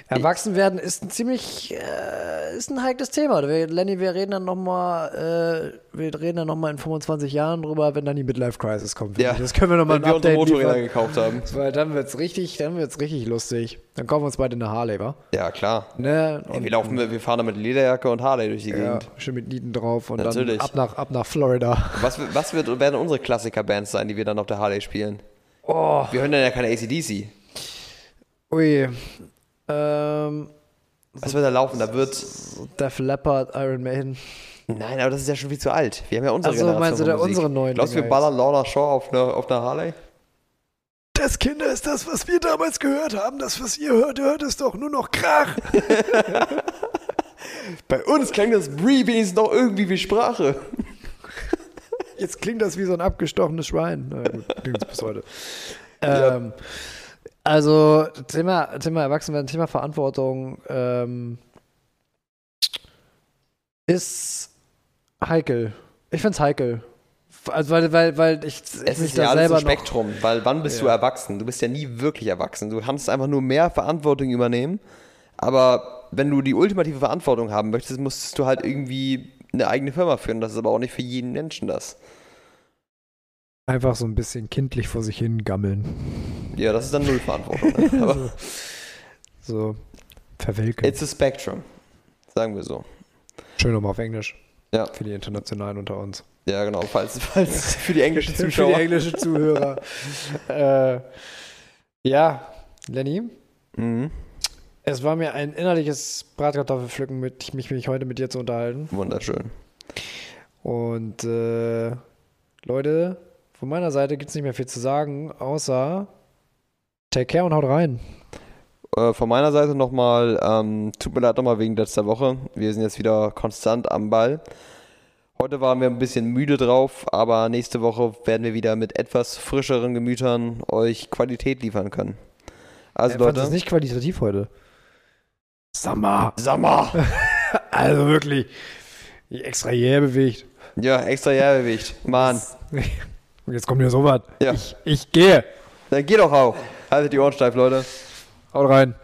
Erwachsen werden ist ein ziemlich, äh, ist ein heikles Thema. Wir, Lenny, wir reden dann nochmal, äh, wir reden dann nochmal in 25 Jahren drüber, wenn dann die Midlife-Crisis kommt. Ja. Das können wir nochmal wenn wir unsere Motorräder gekauft haben. Weil dann wird's richtig, dann wird's richtig lustig. Dann kaufen wir uns beide eine Harley, wa? Ja, klar. Ne? Ey, wir, laufen, wir fahren da mit Lederjacke und Harley durch die ja, Gegend. schön mit Nieten drauf und Natürlich. dann ab nach, ab nach Florida. Was, was wird, werden unsere Klassiker-Bands sein, die wir dann auf der Harley spielen? Oh, Wir hören dann ja keine ACDC. ui. Ähm, Was wird da laufen? Da wird. Def Leppard, Iron Maiden. Nein, aber das ist ja schon viel zu alt. Wir haben ja unsere Ach so, Generation meinst du, Musik. unsere neuen Glaubst du, wir ballern Lorna Shaw auf einer auf einer Harley? Das Kinder ist das, was wir damals gehört haben. Das, was ihr hört, hört es doch nur noch Krach. <laughs> Bei uns klang das Brie wenigstens noch irgendwie wie Sprache. Jetzt klingt das wie so ein abgestochenes Schwein. Na gut, klingt es bis heute. Ja. Also, Thema, Thema Erwachsenwerden, Thema Verantwortung ähm, ist heikel. Ich find's heikel. Also, weil, weil, weil ich, ich Es ist ja alles selber ein Spektrum, weil wann bist du Ja. erwachsen? Du bist ja nie wirklich erwachsen. Du kannst einfach nur mehr Verantwortung übernehmen, aber wenn du die ultimative Verantwortung haben möchtest, musstest du halt irgendwie eine eigene Firma führen. Das ist aber auch nicht für jeden Menschen das. noch einfach so ein bisschen kindlich vor sich hin gammeln. Ja, das ist dann null Verantwortung. <laughs> So, so verwelken. it's a spectrum, sagen wir so. Schön nochmal auf Englisch. Ja. Für die Internationalen unter uns. Ja, genau, falls, falls <laughs> für die englischen Für Zuschauer. die englischen Zuhörer. <laughs> äh, ja, Lenny, Mhm. es war mir ein innerliches Bratkartoffelpflücken, mit, mich, mich heute mit dir zu unterhalten. Wunderschön. Und äh, Leute, von meiner Seite gibt es nicht mehr viel zu sagen, außer take care und haut rein. Äh, von meiner Seite nochmal, ähm, tut mir leid nochmal wegen letzter Woche. Wir sind jetzt wieder konstant am Ball. Heute waren wir ein bisschen müde drauf, aber nächste Woche werden wir wieder mit etwas frischeren Gemütern euch Qualität liefern können. Also Ich fand das Leute, nicht qualitativ heute. Summer. Sommer! <laughs> Also wirklich. Extra jäh bewegt. Ja, extra Jahregewicht. Mann, Und <laughs> jetzt kommt hier sowas. Ja. Ich, ich gehe. dann geht doch auch. Haltet die Ohren steif, Leute. Haut rein.